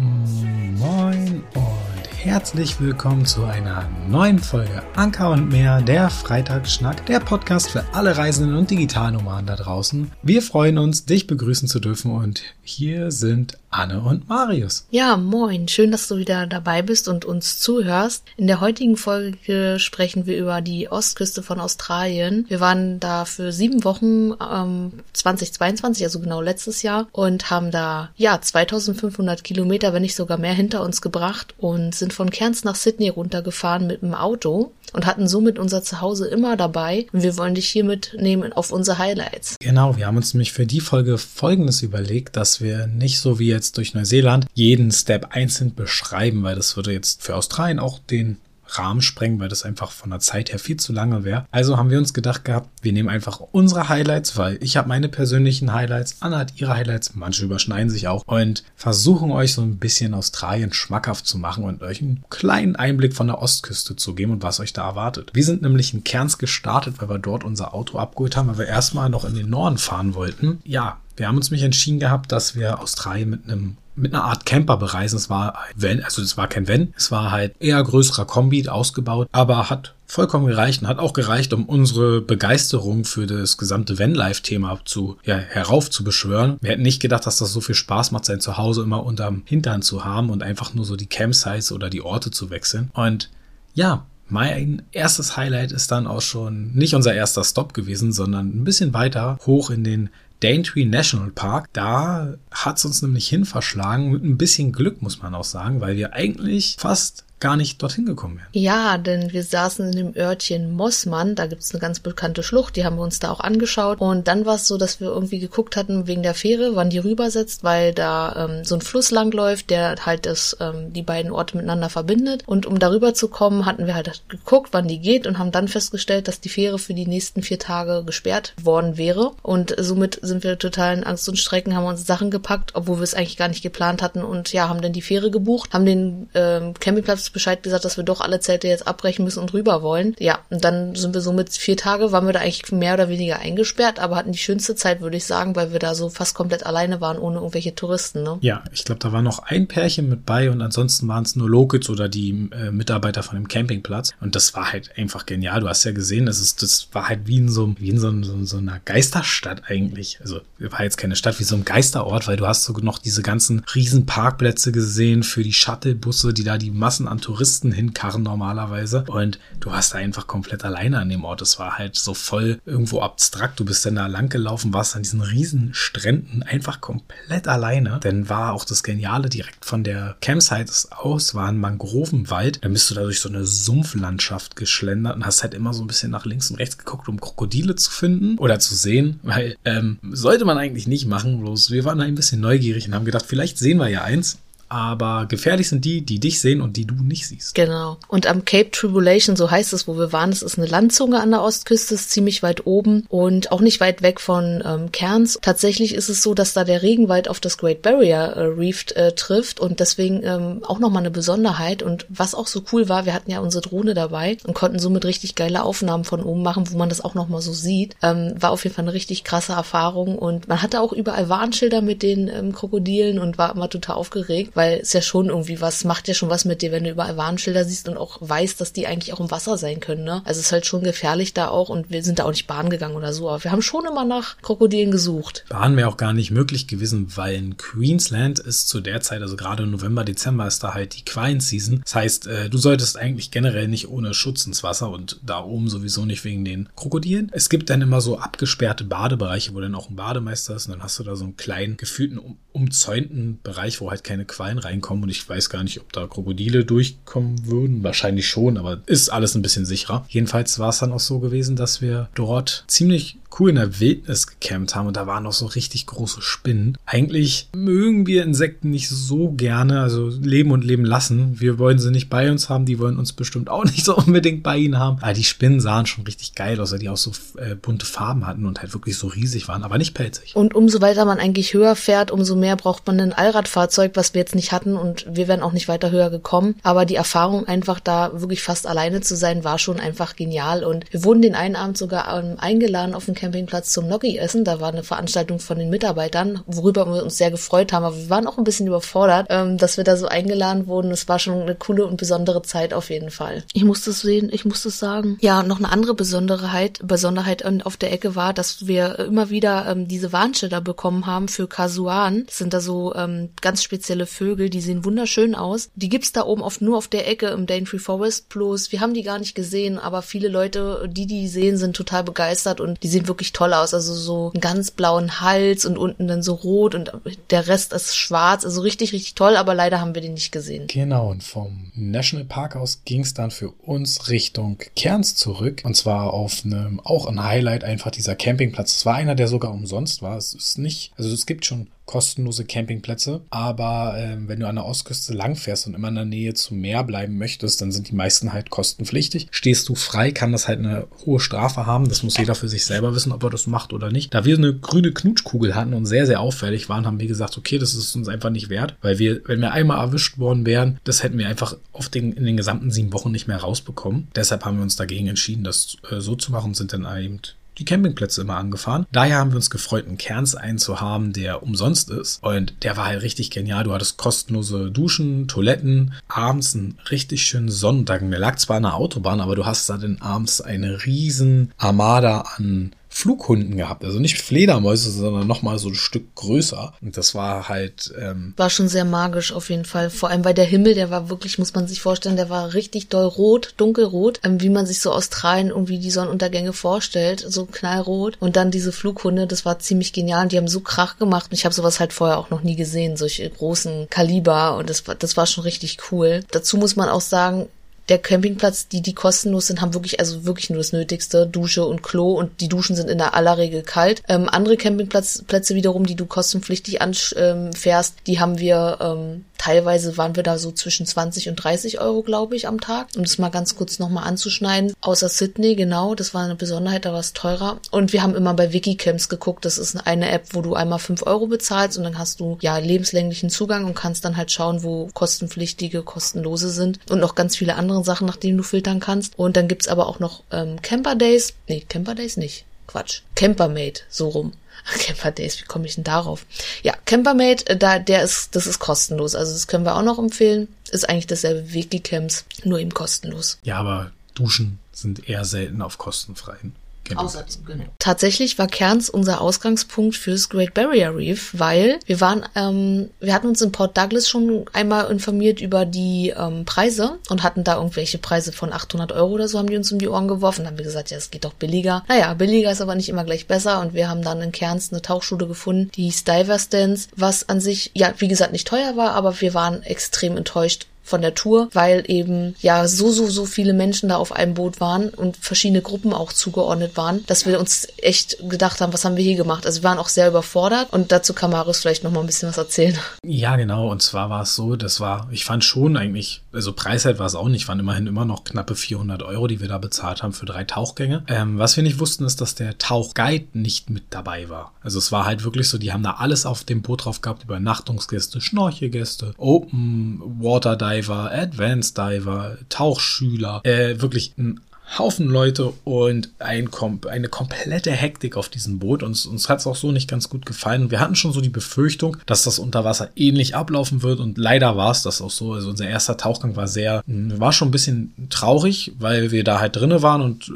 Moin und herzlich willkommen zu einer neuen Folge Anker und mehr, der Freitagsschnack, der Podcast für alle Reisenden und Digitalnomaden da draußen. Wir freuen uns, dich begrüßen zu dürfen und hier sind Anne und Marius. Ja, moin. Schön, dass du wieder dabei bist und uns zuhörst. In der heutigen Folge sprechen wir über die Ostküste von Australien. Wir waren da für sieben Wochen ähm, 2022, also genau letztes Jahr, und haben da ja 2500 Kilometer, wenn nicht sogar mehr, hinter uns gebracht und sind von Cairns nach Sydney runtergefahren mit dem Auto und hatten somit unser Zuhause immer dabei. Und wir wollen dich hier mitnehmen auf unsere Highlights. Genau, wir haben uns nämlich für die Folge Folgendes überlegt, dass wir nicht so wie jetzt durch Neuseeland jeden Step einzeln beschreiben, weil das würde jetzt für Australien auch den Rahmen sprengen, weil das einfach von der Zeit her viel zu lange wäre. Also haben wir uns gedacht gehabt, wir nehmen einfach unsere Highlights, weil ich habe meine persönlichen Highlights, Anna hat ihre Highlights, manche überschneiden sich auch und versuchen euch so ein bisschen Australien schmackhaft zu machen und euch einen kleinen Einblick von der Ostküste zu geben und was euch da erwartet. Wir sind nämlich in Kerns gestartet, weil wir dort unser Auto abgeholt haben, weil wir erstmal noch in den Norden fahren wollten. Ja, wir haben uns mich entschieden gehabt, dass wir Australien mit einem mit einer Art Camper bereisen. Es war ein Van, also es war kein Van, es war halt eher größerer Kombi ausgebaut, aber hat vollkommen gereicht und hat auch gereicht, um unsere Begeisterung für das gesamte Vanlife-Thema zu ja, herauf zu beschwören. Wir hätten nicht gedacht, dass das so viel Spaß macht, sein Zuhause immer unterm Hintern zu haben und einfach nur so die Campsites oder die Orte zu wechseln. Und ja, mein erstes Highlight ist dann auch schon nicht unser erster Stop gewesen, sondern ein bisschen weiter hoch in den Daintree National Park. Da hat es uns nämlich hin verschlagen, mit ein bisschen Glück, muss man auch sagen, weil wir eigentlich fast gar nicht dorthin gekommen wären. Ja, denn wir saßen in dem Örtchen Mossmann, da gibt's eine ganz bekannte Schlucht, die haben wir uns da auch angeschaut. Und dann war es so, dass wir irgendwie geguckt hatten wegen der Fähre, wann die rübersetzt, weil da ähm, so ein Fluss langläuft, der halt das, ähm, die beiden Orte miteinander verbindet. Und um darüber zu kommen, hatten wir halt geguckt, wann die geht und haben dann festgestellt, dass die Fähre für die nächsten vier Tage gesperrt worden wäre. Und somit sind wir total in Angst und Strecken, haben uns Sachen gepackt, obwohl wir es eigentlich gar nicht geplant hatten und ja, haben dann die Fähre gebucht, haben den ähm, Campingplatz Bescheid gesagt, dass wir doch alle Zelte jetzt abbrechen müssen und rüber wollen. Ja, und dann sind wir so mit vier Tage, waren wir da eigentlich mehr oder weniger eingesperrt, aber hatten die schönste Zeit, würde ich sagen, weil wir da so fast komplett alleine waren, ohne irgendwelche Touristen. Ne? Ja, ich glaube, da war noch ein Pärchen mit bei und ansonsten waren es nur Locals oder die äh, Mitarbeiter von dem Campingplatz. Und das war halt einfach genial. Du hast ja gesehen, das, ist, das war halt wie in so, wie in so, so, so einer Geisterstadt eigentlich. Also war jetzt keine Stadt, wie so ein Geisterort, weil du hast so noch diese ganzen riesen Parkplätze gesehen für die Shuttlebusse, die da die Massen an Touristen hinkarren normalerweise. Und du warst da einfach komplett alleine an dem Ort. Es war halt so voll irgendwo abstrakt. Du bist dann da lang gelaufen, warst an diesen riesen Stränden einfach komplett alleine. Denn war auch das Geniale direkt von der Campsite aus, war ein Mangrovenwald. Dann bist du da durch so eine Sumpflandschaft geschlendert und hast halt immer so ein bisschen nach links und rechts geguckt, um Krokodile zu finden oder zu sehen. Weil ähm, sollte man eigentlich nicht machen. Bloß wir waren da ein bisschen neugierig und haben gedacht, vielleicht sehen wir ja eins aber gefährlich sind die, die dich sehen und die du nicht siehst. Genau. Und am Cape Tribulation, so heißt es, wo wir waren, das ist eine Landzunge an der Ostküste, ist ziemlich weit oben und auch nicht weit weg von ähm, Cairns. Tatsächlich ist es so, dass da der Regenwald auf das Great Barrier äh, Reef äh, trifft und deswegen ähm, auch nochmal eine Besonderheit. Und was auch so cool war, wir hatten ja unsere Drohne dabei und konnten somit richtig geile Aufnahmen von oben machen, wo man das auch nochmal so sieht. Ähm, war auf jeden Fall eine richtig krasse Erfahrung und man hatte auch überall Warnschilder mit den ähm, Krokodilen und war immer total aufgeregt weil es ja schon irgendwie was, macht ja schon was mit dir, wenn du überall Warnschilder siehst und auch weißt, dass die eigentlich auch im Wasser sein können, ne? Also es ist halt schon gefährlich da auch und wir sind da auch nicht Bahn gegangen oder so, aber wir haben schon immer nach Krokodilen gesucht. Bahn wäre auch gar nicht möglich gewesen, weil in Queensland ist zu der Zeit, also gerade November, Dezember ist da halt die Quiet Season. Das heißt, äh, du solltest eigentlich generell nicht ohne Schutz ins Wasser und da oben sowieso nicht wegen den Krokodilen. Es gibt dann immer so abgesperrte Badebereiche, wo dann auch ein Bademeister ist und dann hast du da so einen kleinen, gefühlten, um, umzäunten Bereich, wo halt keine Quallen Quallen reinkommen und ich weiß gar nicht, ob da Krokodile durchkommen würden. Wahrscheinlich schon, aber ist alles ein bisschen sicherer. Jedenfalls war es dann auch so gewesen, dass wir dort ziemlich cool in der Wildnis gecampt haben und da waren noch so richtig große Spinnen. Eigentlich mögen wir Insekten nicht so gerne, also leben und leben lassen. Wir wollen sie nicht bei uns haben, die wollen uns bestimmt auch nicht so unbedingt bei ihnen haben. Aber die Spinnen sahen schon richtig geil aus, weil die auch so äh, bunte Farben hatten und halt wirklich so riesig waren, aber nicht pelzig. Und umso weiter man eigentlich höher fährt, umso mehr braucht man ein Allradfahrzeug, was wir jetzt nicht hatten und wir wären auch nicht weiter höher gekommen. Aber die Erfahrung einfach da wirklich fast alleine zu sein, war schon einfach genial und wir wurden den einen Abend sogar ähm, eingeladen auf dem Camp Campingplatz zum Gnocchi essen. Da war eine Veranstaltung von den Mitarbeitern, worüber wir uns sehr gefreut haben. Aber wir waren auch ein bisschen überfordert, ähm, dass wir da so eingeladen wurden. Es war schon eine coole und besondere Zeit auf jeden Fall. Ich musste es sehen, ich musste es sagen. Ja, noch eine andere Besonderheit, Besonderheit auf der Ecke war, dass wir immer wieder ähm, diese Warnschilder bekommen haben für Kasuan. Das sind da so ähm, ganz spezielle Vögel, die sehen wunderschön aus. Die gibt's da oben oft nur auf der Ecke im Daintree Forest Plus. Wir haben die gar nicht gesehen, aber viele Leute, die die sehen, sind total begeistert und die sehen wirklich toll aus. Also so einen ganz blauen Hals und unten dann so rot und der Rest ist schwarz. Also richtig, richtig toll, aber leider haben wir den nicht gesehen. Genau, und vom Nationalpark aus ging's dann für uns Richtung Kerns zurück. Und zwar auf einem, auch ein Highlight einfach dieser Campingplatz. Es war einer, der sogar umsonst war. Es ist nicht, also es gibt schon kostenlose Campingplätze. Aber ähm, wenn du an der Ostküste langfährst und immer in der Nähe zum Meer bleiben möchtest, dann sind die meisten halt kostenpflichtig. Stehst du frei, kann das halt eine hohe Strafe haben. Das muss jeder für sich selber wissen, ob er das macht oder nicht. Da wir eine grüne Knutschkugel hatten und sehr, sehr auffällig waren, haben wir gesagt, okay, das ist uns einfach nicht wert, weil wir, wenn wir einmal erwischt worden wären, das hätten wir einfach auf den, in den gesamten sieben Wochen nicht mehr rausbekommen. Deshalb haben wir uns dagegen entschieden, das äh, so zu machen und sind dann eben die Campingplätze immer angefahren. Daher haben wir uns gefreut, einen Kerns einzuhaben, der umsonst ist. Und der war halt richtig genial. Du hattest kostenlose Duschen, Toiletten, abends einen richtig schönen Sonnentag. Der lag zwar an der Autobahn, aber du hast da dann abends eine riesen Armada an Flughunden gehabt. Also nicht Fledermäuse, sondern nochmal so ein Stück größer. Und das war halt. Ähm war schon sehr magisch auf jeden Fall. Vor allem, weil der Himmel, der war wirklich, muss man sich vorstellen, der war richtig doll rot, dunkelrot, ähm, wie man sich so Australien irgendwie die Sonnenuntergänge vorstellt. So knallrot. Und dann diese Flughunde, das war ziemlich genial. Und die haben so Krach gemacht. Und ich habe sowas halt vorher auch noch nie gesehen, solche großen Kaliber. Und das war, das war schon richtig cool. Dazu muss man auch sagen, der Campingplatz, die, die kostenlos sind, haben wirklich, also wirklich nur das Nötigste, Dusche und Klo und die Duschen sind in der aller Regel kalt. Ähm, andere Campingplätze wiederum, die du kostenpflichtig anfährst, die haben wir ähm, Teilweise waren wir da so zwischen 20 und 30 Euro, glaube ich, am Tag. Um das mal ganz kurz nochmal anzuschneiden. Außer Sydney, genau, das war eine Besonderheit, da war es teurer. Und wir haben immer bei Wikicamps geguckt. Das ist eine App, wo du einmal 5 Euro bezahlst und dann hast du ja lebenslänglichen Zugang und kannst dann halt schauen, wo kostenpflichtige, kostenlose sind. Und noch ganz viele andere Sachen, nach denen du filtern kannst. Und dann gibt's aber auch noch ähm, Camper Days. Nee, Camper Days nicht. Quatsch. Campermate, so rum. Camper Days, wie komme ich denn darauf? Ja, Campermate, äh, da, der ist, das ist kostenlos. Also das können wir auch noch empfehlen. Ist eigentlich dasselbe wie Wikicamps, nur eben kostenlos. Ja, aber Duschen sind eher selten auf kostenfreien Außerdem, genau. Tatsächlich war Cairns unser Ausgangspunkt fürs Great Barrier Reef, weil wir waren, ähm, wir hatten uns in Port Douglas schon einmal informiert über die ähm, Preise und hatten da irgendwelche Preise von 800 Euro oder so haben die uns um die Ohren geworfen. Dann haben wir gesagt, ja, es geht doch billiger. Naja, billiger ist aber nicht immer gleich besser und wir haben dann in Cairns eine Tauchschule gefunden, die hieß Diver Stance, was an sich, ja, wie gesagt, nicht teuer war, aber wir waren extrem enttäuscht von der Tour, weil eben ja so, so, so viele Menschen da auf einem Boot waren und verschiedene Gruppen auch zugeordnet waren, dass wir uns echt gedacht haben, was haben wir hier gemacht? Also wir waren auch sehr überfordert und dazu kann Marius vielleicht noch mal ein bisschen was erzählen. Ja, genau. Und zwar war es so, das war, ich fand schon eigentlich, also Preisheit war es auch nicht, waren immerhin immer noch knappe 400 Euro, die wir da bezahlt haben für drei Tauchgänge. Ähm, was wir nicht wussten, ist, dass der Tauchguide nicht mit dabei war. Also es war halt wirklich so, die haben da alles auf dem Boot drauf gehabt, Übernachtungsgäste, Schnorchelgäste, Open Water Dive Diver, Advanced Diver, Tauchschüler, äh, wirklich ein Haufen Leute und ein, eine komplette Hektik auf diesem Boot. Uns, uns hat es auch so nicht ganz gut gefallen. Wir hatten schon so die Befürchtung, dass das unter Wasser ähnlich ablaufen wird und leider war es das auch so. Also unser erster Tauchgang war sehr, war schon ein bisschen traurig, weil wir da halt drinne waren und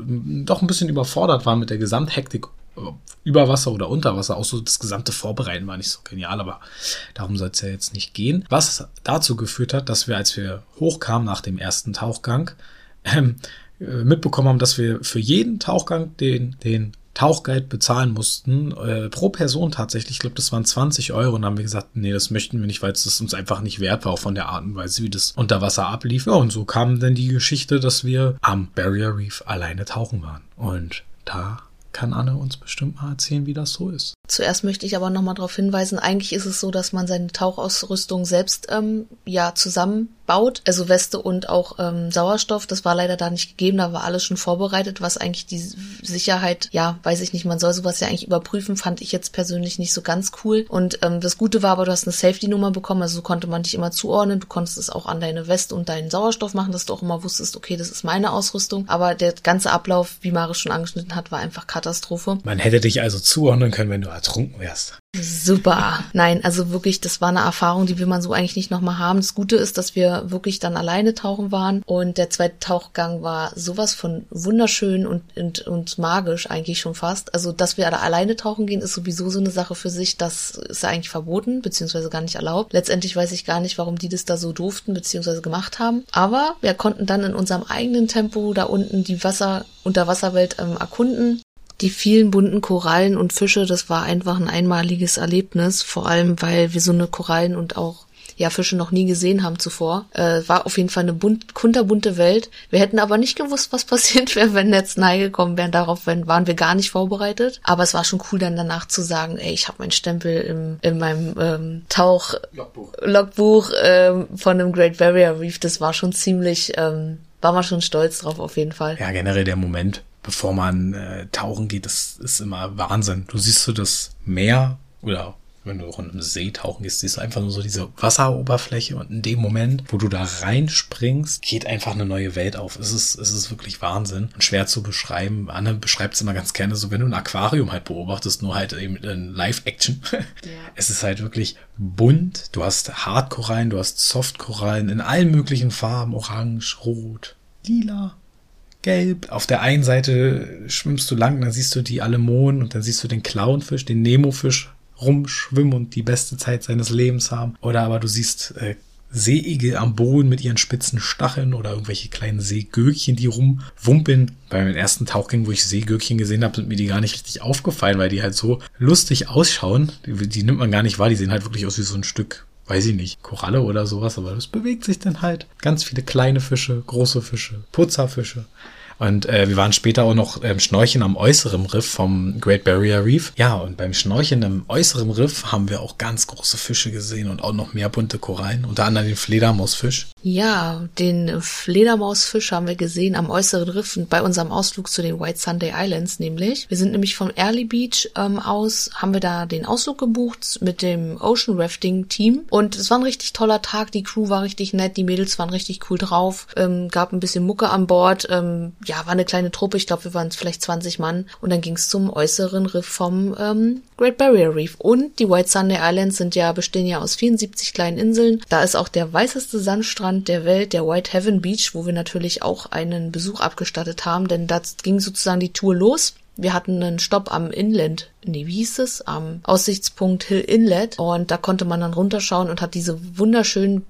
doch ein bisschen überfordert waren mit der Gesamthektik über Wasser oder unter Wasser. Auch so das gesamte Vorbereiten war nicht so genial, aber darum soll es ja jetzt nicht gehen. Was dazu geführt hat, dass wir, als wir hochkamen nach dem ersten Tauchgang, ähm, äh, mitbekommen haben, dass wir für jeden Tauchgang den, den Tauchguide bezahlen mussten, äh, pro Person tatsächlich, ich glaube, das waren 20 Euro und dann haben wir gesagt, nee, das möchten wir nicht, weil es uns einfach nicht wert war, auch von der Art und Weise, wie das unter Wasser ablief. Ja, und so kam dann die Geschichte, dass wir am Barrier Reef alleine tauchen waren. Und da kann Anne uns bestimmt mal erzählen, wie das so ist. Zuerst möchte ich aber nochmal darauf hinweisen, eigentlich ist es so, dass man seine Tauchausrüstung selbst ähm, ja zusammen baut, also Weste und auch ähm, Sauerstoff. Das war leider da nicht gegeben, da war alles schon vorbereitet, was eigentlich die Sicherheit, ja, weiß ich nicht, man soll sowas ja eigentlich überprüfen, fand ich jetzt persönlich nicht so ganz cool. Und ähm, das Gute war aber, du hast eine Safety-Nummer bekommen, also so konnte man dich immer zuordnen. Du konntest es auch an deine Weste und deinen Sauerstoff machen, dass du auch immer wusstest, okay, das ist meine Ausrüstung. Aber der ganze Ablauf, wie Maris schon angeschnitten hat, war einfach Katastrophe. Man hätte dich also zuordnen können, wenn du ertrunken wärst. Super. Nein, also wirklich, das war eine Erfahrung, die will man so eigentlich nicht nochmal haben. Das Gute ist, dass wir wirklich dann alleine tauchen waren und der zweite Tauchgang war sowas von wunderschön und, und, und magisch eigentlich schon fast. Also, dass wir da alleine tauchen gehen, ist sowieso so eine Sache für sich. Das ist eigentlich verboten, beziehungsweise gar nicht erlaubt. Letztendlich weiß ich gar nicht, warum die das da so durften, beziehungsweise gemacht haben. Aber wir konnten dann in unserem eigenen Tempo da unten die Wasser, Unterwasserwelt ähm, erkunden die vielen bunten Korallen und Fische, das war einfach ein einmaliges Erlebnis, vor allem weil wir so eine Korallen und auch ja Fische noch nie gesehen haben zuvor. Äh, war auf jeden Fall eine bunt, kunterbunte Welt. Wir hätten aber nicht gewusst, was passiert wäre, wenn jetzt Nei gekommen wären. Darauf waren wir gar nicht vorbereitet. Aber es war schon cool, dann danach zu sagen, ey, ich habe meinen Stempel im, in meinem ähm, Tauch Logbuch, Logbuch ähm, von dem Great Barrier Reef. Das war schon ziemlich, ähm, war man schon stolz drauf auf jeden Fall. Ja, generell der Moment, bevor man äh, tauchen geht, das ist immer Wahnsinn. Du siehst so das Meer oder wenn du rund im See tauchen gehst, siehst du einfach nur so diese Wasseroberfläche und in dem Moment, wo du da reinspringst, geht einfach eine neue Welt auf. Es ist, es ist wirklich Wahnsinn und schwer zu beschreiben. Anne beschreibt es immer ganz gerne so, wenn du ein Aquarium halt beobachtest, nur halt eben in Live-Action. Ja. Es ist halt wirklich bunt. Du hast Hardkorallen, du hast Softkorallen in allen möglichen Farben, orange, rot, lila, gelb. Auf der einen Seite schwimmst du lang, dann siehst du die Anemonen und dann siehst du den Clownfisch, den Nemofisch rumschwimmen und die beste Zeit seines Lebens haben. Oder aber du siehst äh, Seeigel am Boden mit ihren spitzen Stacheln oder irgendwelche kleinen Seegürkchen, die rumwumpeln. Bei meinem ersten Tauchgang, wo ich Seegürkchen gesehen habe, sind mir die gar nicht richtig aufgefallen, weil die halt so lustig ausschauen. Die, die nimmt man gar nicht wahr, die sehen halt wirklich aus wie so ein Stück weiß ich nicht, Koralle oder sowas, aber das bewegt sich dann halt. Ganz viele kleine Fische, große Fische, Putzerfische. Und äh, wir waren später auch noch ähm, Schnorcheln am äußeren Riff vom Great Barrier Reef. Ja, und beim Schnorcheln im äußeren Riff haben wir auch ganz große Fische gesehen und auch noch mehr bunte Korallen, unter anderem den Fledermausfisch. Ja, den Fledermausfisch haben wir gesehen am äußeren Riff bei unserem Ausflug zu den White Sunday Islands nämlich. Wir sind nämlich vom Early Beach ähm, aus, haben wir da den Ausflug gebucht mit dem Ocean Rafting Team und es war ein richtig toller Tag. Die Crew war richtig nett, die Mädels waren richtig cool drauf, ähm, gab ein bisschen Mucke an Bord. Ähm, ja, war eine kleine Truppe, ich glaube, wir waren vielleicht 20 Mann und dann ging es zum äußeren Riff vom ähm, Great Barrier Reef. Und die White Sunday Islands sind ja, bestehen ja aus 74 kleinen Inseln. Da ist auch der weißeste Sandstrand der Welt, der White Heaven Beach, wo wir natürlich auch einen Besuch abgestattet haben, denn da ging sozusagen die Tour los. Wir hatten einen Stopp am Inland, nee, wie hieß es? Am Aussichtspunkt Hill Inlet. Und da konnte man dann runterschauen und hat diese wunderschönen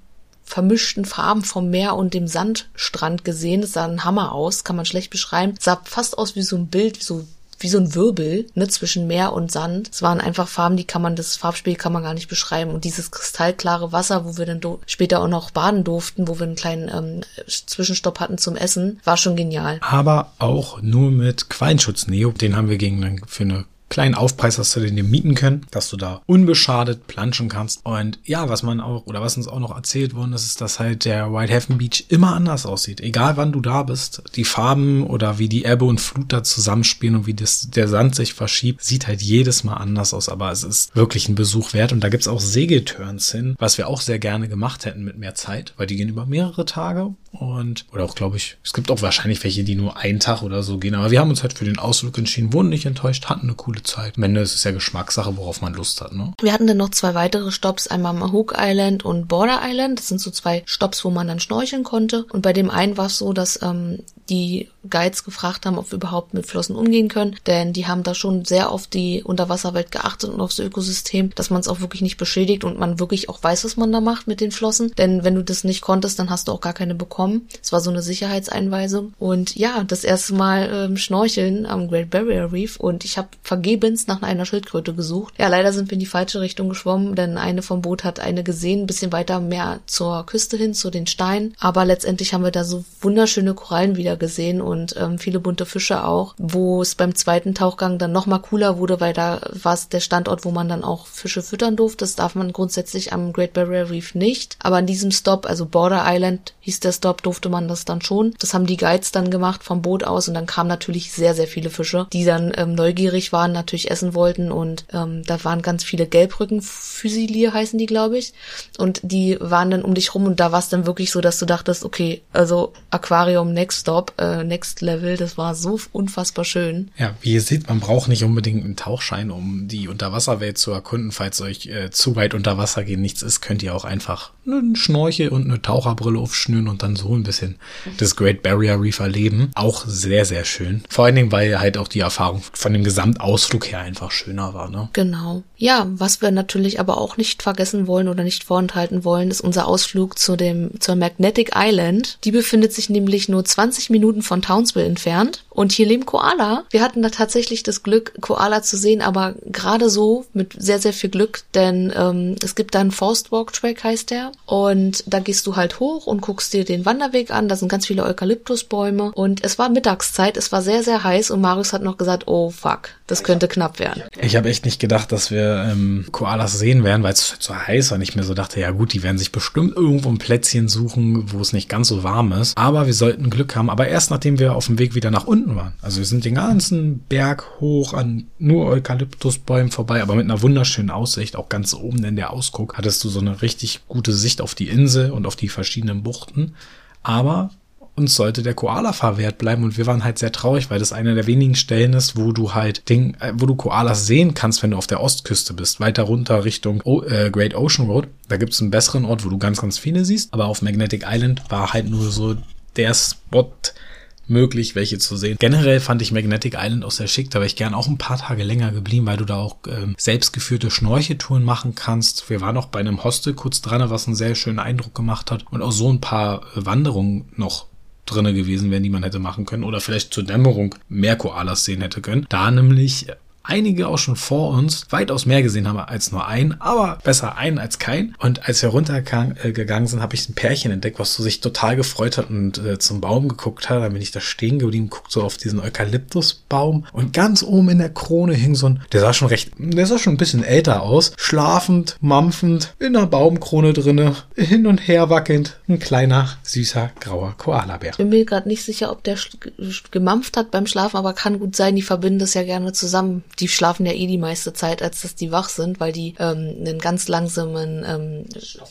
vermischten Farben vom Meer und dem Sandstrand gesehen. Das sah ein Hammer aus, kann man schlecht beschreiben. sah fast aus wie so ein Bild, wie so wie so ein Wirbel ne, zwischen Meer und Sand. Es waren einfach Farben, die kann man, das Farbspiel kann man gar nicht beschreiben. Und dieses kristallklare Wasser, wo wir dann später auch noch baden durften, wo wir einen kleinen ähm, Zwischenstopp hatten zum Essen, war schon genial. Aber auch nur mit Quallenschutz Neo. Den haben wir gegen für eine kleinen Aufpreis hast du den dir mieten können, dass du da unbeschadet planschen kannst. Und ja, was man auch, oder was uns auch noch erzählt worden ist, ist, dass halt der White Heaven Beach immer anders aussieht. Egal wann du da bist, die Farben oder wie die Ebbe und Flut da zusammenspielen und wie das, der Sand sich verschiebt, sieht halt jedes Mal anders aus. Aber es ist wirklich ein Besuch wert. Und da gibt's auch Segelturns hin, was wir auch sehr gerne gemacht hätten mit mehr Zeit, weil die gehen über mehrere Tage und, oder auch, glaube ich, es gibt auch wahrscheinlich welche, die nur einen Tag oder so gehen. Aber wir haben uns halt für den Ausflug entschieden, wurden nicht enttäuscht, hatten eine coole Zeit. Am Ende ist es ja Geschmackssache, worauf man Lust hat, ne? Wir hatten dann noch zwei weitere Stops, einmal Mahook Island und Border Island. Das sind so zwei Stops, wo man dann schnorcheln konnte. Und bei dem einen war es so, dass ähm, die Guides gefragt haben, ob wir überhaupt mit Flossen umgehen können, denn die haben da schon sehr auf die Unterwasserwelt geachtet und aufs Ökosystem, dass man es auch wirklich nicht beschädigt und man wirklich auch weiß, was man da macht mit den Flossen. Denn wenn du das nicht konntest, dann hast du auch gar keine bekommen. Es war so eine Sicherheitseinweisung. Und ja, das erste Mal ähm, schnorcheln am Great Barrier Reef und ich habe vergebens vergebens nach einer Schildkröte gesucht. Ja, leider sind wir in die falsche Richtung geschwommen, denn eine vom Boot hat eine gesehen, ein bisschen weiter mehr zur Küste hin, zu den Steinen. Aber letztendlich haben wir da so wunderschöne Korallen wieder gesehen und ähm, viele bunte Fische auch, wo es beim zweiten Tauchgang dann nochmal cooler wurde, weil da war es der Standort, wo man dann auch Fische füttern durfte. Das darf man grundsätzlich am Great Barrier Reef nicht. Aber an diesem Stop, also Border Island hieß der Stop, durfte man das dann schon. Das haben die Guides dann gemacht vom Boot aus und dann kamen natürlich sehr, sehr viele Fische, die dann ähm, neugierig waren, natürlich essen wollten und ähm, da waren ganz viele Gelbrücken-Physilie heißen die, glaube ich. Und die waren dann um dich rum und da war es dann wirklich so, dass du dachtest, okay, also Aquarium Next Stop, äh, Next Level, das war so unfassbar schön. Ja, wie ihr seht, man braucht nicht unbedingt einen Tauchschein, um die Unterwasserwelt zu erkunden. Falls euch äh, zu weit unter Wasser gehen nichts ist, könnt ihr auch einfach einen Schnorchel und eine Taucherbrille aufschnüren und dann so ein bisschen das Great Barrier Reef erleben. Auch sehr, sehr schön. Vor allen Dingen, weil halt auch die Erfahrung von dem Gesamtausflug her einfach schöner war. Ne? Genau. Ja, was wir natürlich aber auch nicht vergessen wollen oder nicht vorenthalten wollen, ist unser Ausflug zu dem, zur Magnetic Island. Die befindet sich nämlich nur 20 Minuten von Townsville entfernt. Und hier leben Koala. Wir hatten da tatsächlich das Glück, Koala zu sehen, aber gerade so mit sehr, sehr viel Glück, denn ähm, es gibt da einen Forest Walk Track, heißt der. Und da gehst du halt hoch und guckst dir den Wanderweg an. Da sind ganz viele Eukalyptusbäume. Und es war Mittagszeit, es war sehr, sehr heiß und Marius hat noch gesagt, oh fuck, das könnte knapp werden. Ich habe echt nicht gedacht, dass wir ähm, Koalas sehen werden, weil es so heiß war. Und ich mir so dachte, ja gut, die werden sich bestimmt irgendwo ein Plätzchen suchen, wo es nicht ganz so warm ist. Aber wir sollten Glück haben. Aber erst nachdem wir auf dem Weg wieder nach unten waren. Also wir sind den ganzen Berg hoch an nur Eukalyptusbäumen vorbei, aber mit einer wunderschönen Aussicht. Auch ganz oben in der Ausguck hattest du so eine richtig gute Sicht auf die Insel und auf die verschiedenen Buchten. Aber uns sollte der Koala verwehrt bleiben und wir waren halt sehr traurig, weil das eine der wenigen Stellen ist, wo du halt Ding, äh, wo du Koalas sehen kannst, wenn du auf der Ostküste bist, weiter runter Richtung o äh, Great Ocean Road. Da gibt es einen besseren Ort, wo du ganz, ganz viele siehst, aber auf Magnetic Island war halt nur so der Spot, möglich, welche zu sehen. Generell fand ich Magnetic Island auch sehr schick, da wäre ich gern auch ein paar Tage länger geblieben, weil du da auch ähm, selbstgeführte Schnorcheltouren machen kannst. Wir waren auch bei einem Hostel kurz dran, was einen sehr schönen Eindruck gemacht hat und auch so ein paar äh, Wanderungen noch drinne gewesen wären, die man hätte machen können oder vielleicht zur Dämmerung mehr Koalas sehen hätte können. Da nämlich einige auch schon vor uns weitaus mehr gesehen haben als nur ein, aber besser ein als kein. Und als wir runtergegangen sind, habe ich ein Pärchen entdeckt, was so sich total gefreut hat und äh, zum Baum geguckt hat. Dann bin ich da stehen geblieben, guckt so auf diesen Eukalyptusbaum und ganz oben in der Krone hing so ein, der sah schon recht, der sah schon ein bisschen älter aus, schlafend, mampfend, in der Baumkrone drinne, hin und her wackelnd, ein kleiner, süßer, grauer Koalabär. Ich bin mir gerade nicht sicher, ob der gemampft hat beim Schlafen, aber kann gut sein, die verbinden das ja gerne zusammen die schlafen ja eh die meiste Zeit, als dass die wach sind, weil die ähm, einen ganz langsamen ähm,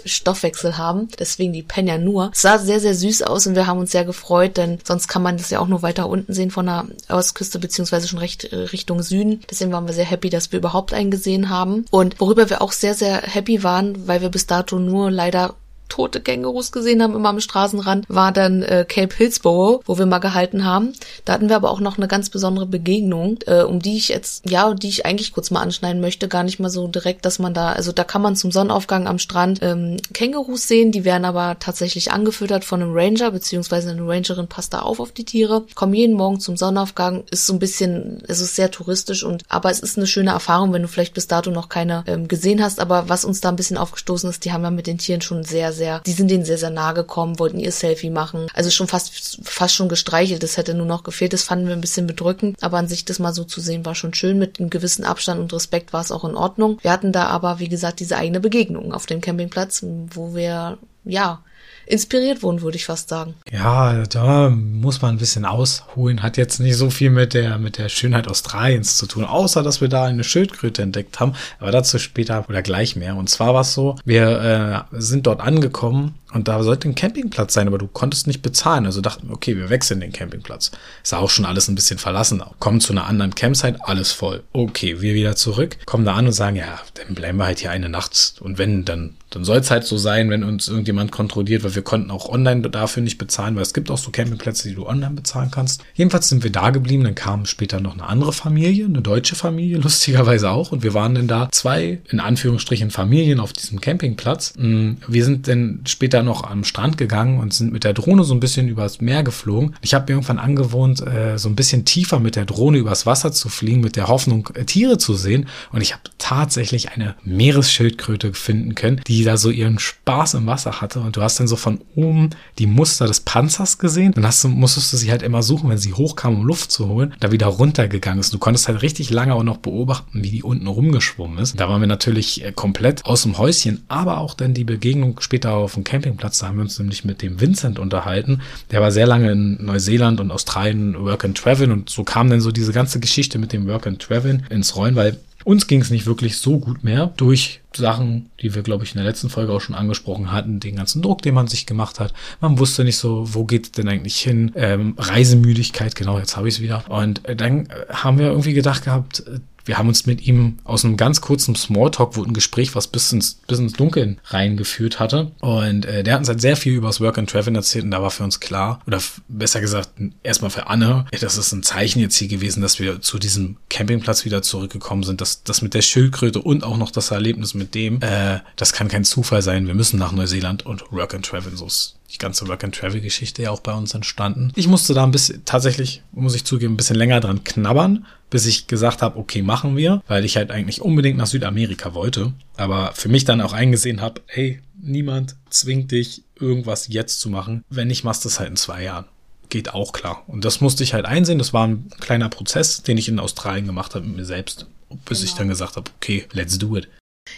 Stoffwechsel haben. Deswegen die pennen ja nur. Es sah sehr, sehr süß aus und wir haben uns sehr gefreut, denn sonst kann man das ja auch nur weiter unten sehen von der Ostküste, beziehungsweise schon recht äh, Richtung Süden. Deswegen waren wir sehr happy, dass wir überhaupt einen gesehen haben. Und worüber wir auch sehr, sehr happy waren, weil wir bis dato nur leider tote Kängurus gesehen haben, immer am Straßenrand, war dann äh, Cape Hillsborough, wo wir mal gehalten haben. Da hatten wir aber auch noch eine ganz besondere Begegnung, äh, um die ich jetzt, ja, die ich eigentlich kurz mal anschneiden möchte. Gar nicht mal so direkt, dass man da, also da kann man zum Sonnenaufgang am Strand ähm, Kängurus sehen, die werden aber tatsächlich angefüttert von einem Ranger, beziehungsweise eine Rangerin passt da auf auf die Tiere, kommen jeden Morgen zum Sonnenaufgang, ist so ein bisschen, es ist sehr touristisch und, aber es ist eine schöne Erfahrung, wenn du vielleicht bis dato noch keine ähm, gesehen hast, aber was uns da ein bisschen aufgestoßen ist, die haben ja mit den Tieren schon sehr, sehr sehr, die sind denen sehr, sehr nahe gekommen, wollten ihr Selfie machen. Also schon fast, fast schon gestreichelt. Das hätte nur noch gefehlt. Das fanden wir ein bisschen bedrückend. Aber an sich das mal so zu sehen war schon schön. Mit einem gewissen Abstand und Respekt war es auch in Ordnung. Wir hatten da aber, wie gesagt, diese eigene Begegnung auf dem Campingplatz, wo wir, ja, inspiriert wurden, würde ich fast sagen. Ja, da muss man ein bisschen ausholen. Hat jetzt nicht so viel mit der, mit der Schönheit Australiens zu tun, außer dass wir da eine Schildkröte entdeckt haben. Aber dazu später oder gleich mehr. Und zwar war es so, wir äh, sind dort angekommen und da sollte ein Campingplatz sein, aber du konntest nicht bezahlen. Also dachten wir, okay, wir wechseln den Campingplatz. Ist auch schon alles ein bisschen verlassen. Kommen zu einer anderen Campsite, alles voll. Okay, wir wieder zurück, kommen da an und sagen, ja, dann bleiben wir halt hier eine Nacht. Und wenn, dann, dann soll es halt so sein, wenn uns irgendjemand kontrolliert, weil wir konnten auch online dafür nicht bezahlen, weil es gibt auch so Campingplätze, die du online bezahlen kannst. Jedenfalls sind wir da geblieben, dann kam später noch eine andere Familie, eine deutsche Familie, lustigerweise auch. Und wir waren dann da zwei, in Anführungsstrichen, Familien auf diesem Campingplatz. Mm, wir sind dann später dann noch am Strand gegangen und sind mit der Drohne so ein bisschen übers Meer geflogen. Ich habe mir irgendwann angewohnt, äh, so ein bisschen tiefer mit der Drohne übers Wasser zu fliegen, mit der Hoffnung, äh, Tiere zu sehen. Und ich habe tatsächlich eine Meeresschildkröte finden können, die da so ihren Spaß im Wasser hatte. Und du hast dann so von oben die Muster des Panzers gesehen. Dann hast du, musstest du sie halt immer suchen, wenn sie hochkam, um Luft zu holen, da wieder runtergegangen ist. Du konntest halt richtig lange auch noch beobachten, wie die unten rumgeschwommen ist. Da waren wir natürlich äh, komplett aus dem Häuschen, aber auch dann die Begegnung später auf dem Campingplatz. Da haben wir uns nämlich mit dem Vincent unterhalten. Der war sehr lange in Neuseeland und Australien Work and Travel und so kam dann so diese ganze Geschichte mit dem Work and Travel ins Rollen, weil uns ging es nicht wirklich so gut mehr durch Sachen, die wir, glaube ich, in der letzten Folge auch schon angesprochen hatten, den ganzen Druck, den man sich gemacht hat. Man wusste nicht so, wo geht's denn eigentlich hin? Ähm, Reisemüdigkeit, genau, jetzt habe ich es wieder. Und äh, dann äh, haben wir irgendwie gedacht gehabt, äh, wir haben uns mit ihm aus einem ganz kurzen Smalltalk, wo ein Gespräch was bis ins, bis ins Dunkeln reingeführt hatte. Und äh, der hat uns halt sehr viel über das Work and Travel erzählt und da war für uns klar, oder besser gesagt, erstmal für Anne, das ist ein Zeichen jetzt hier gewesen, dass wir zu diesem Campingplatz wieder zurückgekommen sind. dass das mit der Schildkröte und auch noch das Erlebnis mit dem, äh, das kann kein Zufall sein. Wir müssen nach Neuseeland und Work and Travel. So ist die ganze Work-and-Travel-Geschichte ja auch bei uns entstanden. Ich musste da ein bisschen, tatsächlich, muss ich zugeben, ein bisschen länger dran knabbern, bis ich gesagt habe, okay, machen wir, weil ich halt eigentlich unbedingt nach Südamerika wollte. Aber für mich dann auch eingesehen habe, hey, niemand zwingt dich, irgendwas jetzt zu machen. Wenn nicht, machst du es halt in zwei Jahren geht auch klar. Und das musste ich halt einsehen. Das war ein kleiner Prozess, den ich in Australien gemacht habe mit mir selbst, bis genau. ich dann gesagt habe, okay, let's do it.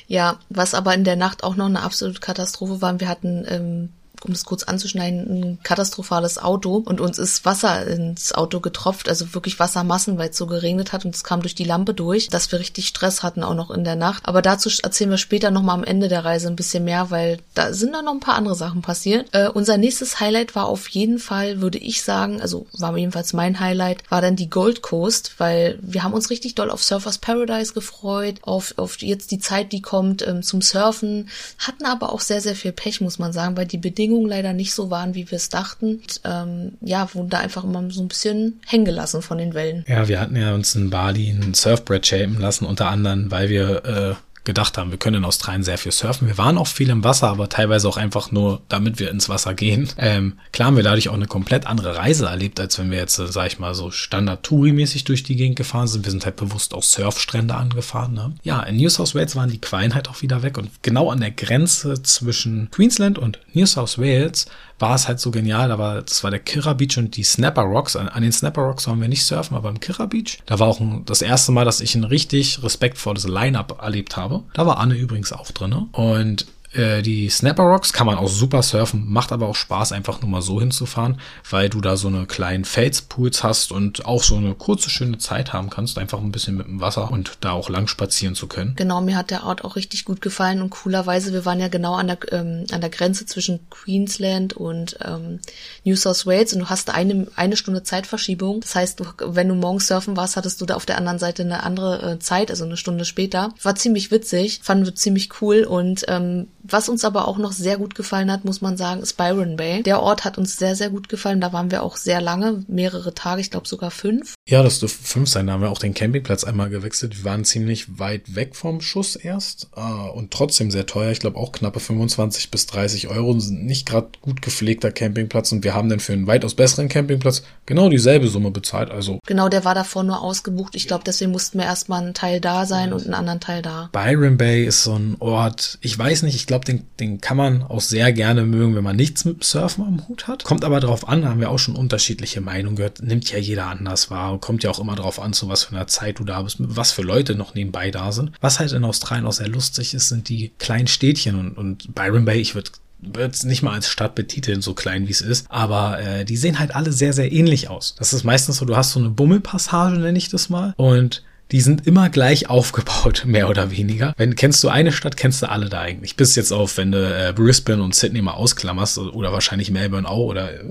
Ja, was aber in der Nacht auch noch eine absolute Katastrophe war, wir hatten ähm, um das kurz anzuschneiden, ein katastrophales Auto und uns ist Wasser ins Auto getropft, also wirklich Wassermassen, weil es so geregnet hat und es kam durch die Lampe durch, dass wir richtig Stress hatten, auch noch in der Nacht. Aber dazu erzählen wir später nochmal am Ende der Reise ein bisschen mehr, weil da sind dann noch ein paar andere Sachen passiert. Äh, unser nächstes Highlight war auf jeden Fall, würde ich sagen, also war jedenfalls mein Highlight, war dann die Gold Coast, weil wir haben uns richtig doll auf Surfers Paradise gefreut, auf, auf jetzt die Zeit, die kommt ähm, zum Surfen, hatten aber auch sehr, sehr viel Pech, muss man sagen, weil die Bedingungen Bedingungen leider nicht so waren, wie wir es dachten. Und, ähm, ja, wurden da einfach immer so ein bisschen hängen gelassen von den Wellen. Ja, wir hatten ja uns in Bali ein Surfbrett shapen lassen, unter anderem, weil wir äh, gedacht haben, wir können in Australien sehr viel surfen. Wir waren auch viel im Wasser, aber teilweise auch einfach nur, damit wir ins Wasser gehen. Ähm, klar haben wir dadurch auch eine komplett andere Reise erlebt, als wenn wir jetzt, äh, sag ich mal, so Standard-Touri-mäßig durch die Gegend gefahren sind. Wir sind halt bewusst auch Surfstrände angefahren. Ne? Ja, in New South Wales waren die Quallen halt auch wieder weg und genau an der Grenze zwischen Queensland und New South Wales war es halt so genial. Da war, das war der Kira Beach und die Snapper Rocks. An, an den Snapper Rocks waren wir nicht surfen, aber im Kira Beach. Da war auch ein, das erste Mal, dass ich ein richtig respektvolles Line-Up erlebt habe. Da war Anne übrigens auch drin. Und äh, die Snapper Rocks kann man auch super surfen, macht aber auch Spaß, einfach nur mal so hinzufahren, weil du da so eine kleinen Felspools hast und auch so eine kurze, schöne Zeit haben kannst, einfach ein bisschen mit dem Wasser und da auch lang spazieren zu können. Genau, mir hat der Ort auch richtig gut gefallen und coolerweise, wir waren ja genau an der, ähm, an der Grenze zwischen Queensland und ähm, New South Wales und du hast eine, eine Stunde Zeitverschiebung. Das heißt, du, wenn du morgens surfen warst, hattest du da auf der anderen Seite eine andere äh, Zeit, also eine Stunde später. War ziemlich witzig, fanden wir ziemlich cool und ähm, was uns aber auch noch sehr gut gefallen hat, muss man sagen, ist Byron Bay. Der Ort hat uns sehr, sehr gut gefallen. Da waren wir auch sehr lange, mehrere Tage, ich glaube sogar fünf. Ja, das dürfte fünf sein. Da haben wir auch den Campingplatz einmal gewechselt. Wir waren ziemlich weit weg vom Schuss erst äh, und trotzdem sehr teuer. Ich glaube auch knappe 25 bis 30 Euro. Nicht gerade gut gepflegter Campingplatz und wir haben dann für einen weitaus besseren Campingplatz genau dieselbe Summe bezahlt. Also genau, der war davor nur ausgebucht. Ich glaube, deswegen mussten wir erstmal einen Teil da sein und einen anderen Teil da. Byron Bay ist so ein Ort, ich weiß nicht, ich glaube, den, den kann man auch sehr gerne mögen, wenn man nichts mit Surfen am Hut hat. Kommt aber darauf an, haben wir auch schon unterschiedliche Meinungen gehört. Nimmt ja jeder anders wahr. Kommt ja auch immer darauf an, zu was für einer Zeit du da bist, was für Leute noch nebenbei da sind. Was halt in Australien auch sehr lustig ist, sind die kleinen Städtchen und, und Byron Bay, ich würde würde es nicht mal als Stadt betiteln, so klein wie es ist, aber äh, die sehen halt alle sehr, sehr ähnlich aus. Das ist meistens so, du hast so eine Bummelpassage, nenne ich das mal, und die sind immer gleich aufgebaut, mehr oder weniger. Wenn kennst du eine Stadt, kennst du alle da eigentlich. Bis jetzt auf, wenn du äh, Brisbane und Sydney mal ausklammerst oder wahrscheinlich Melbourne auch oder äh,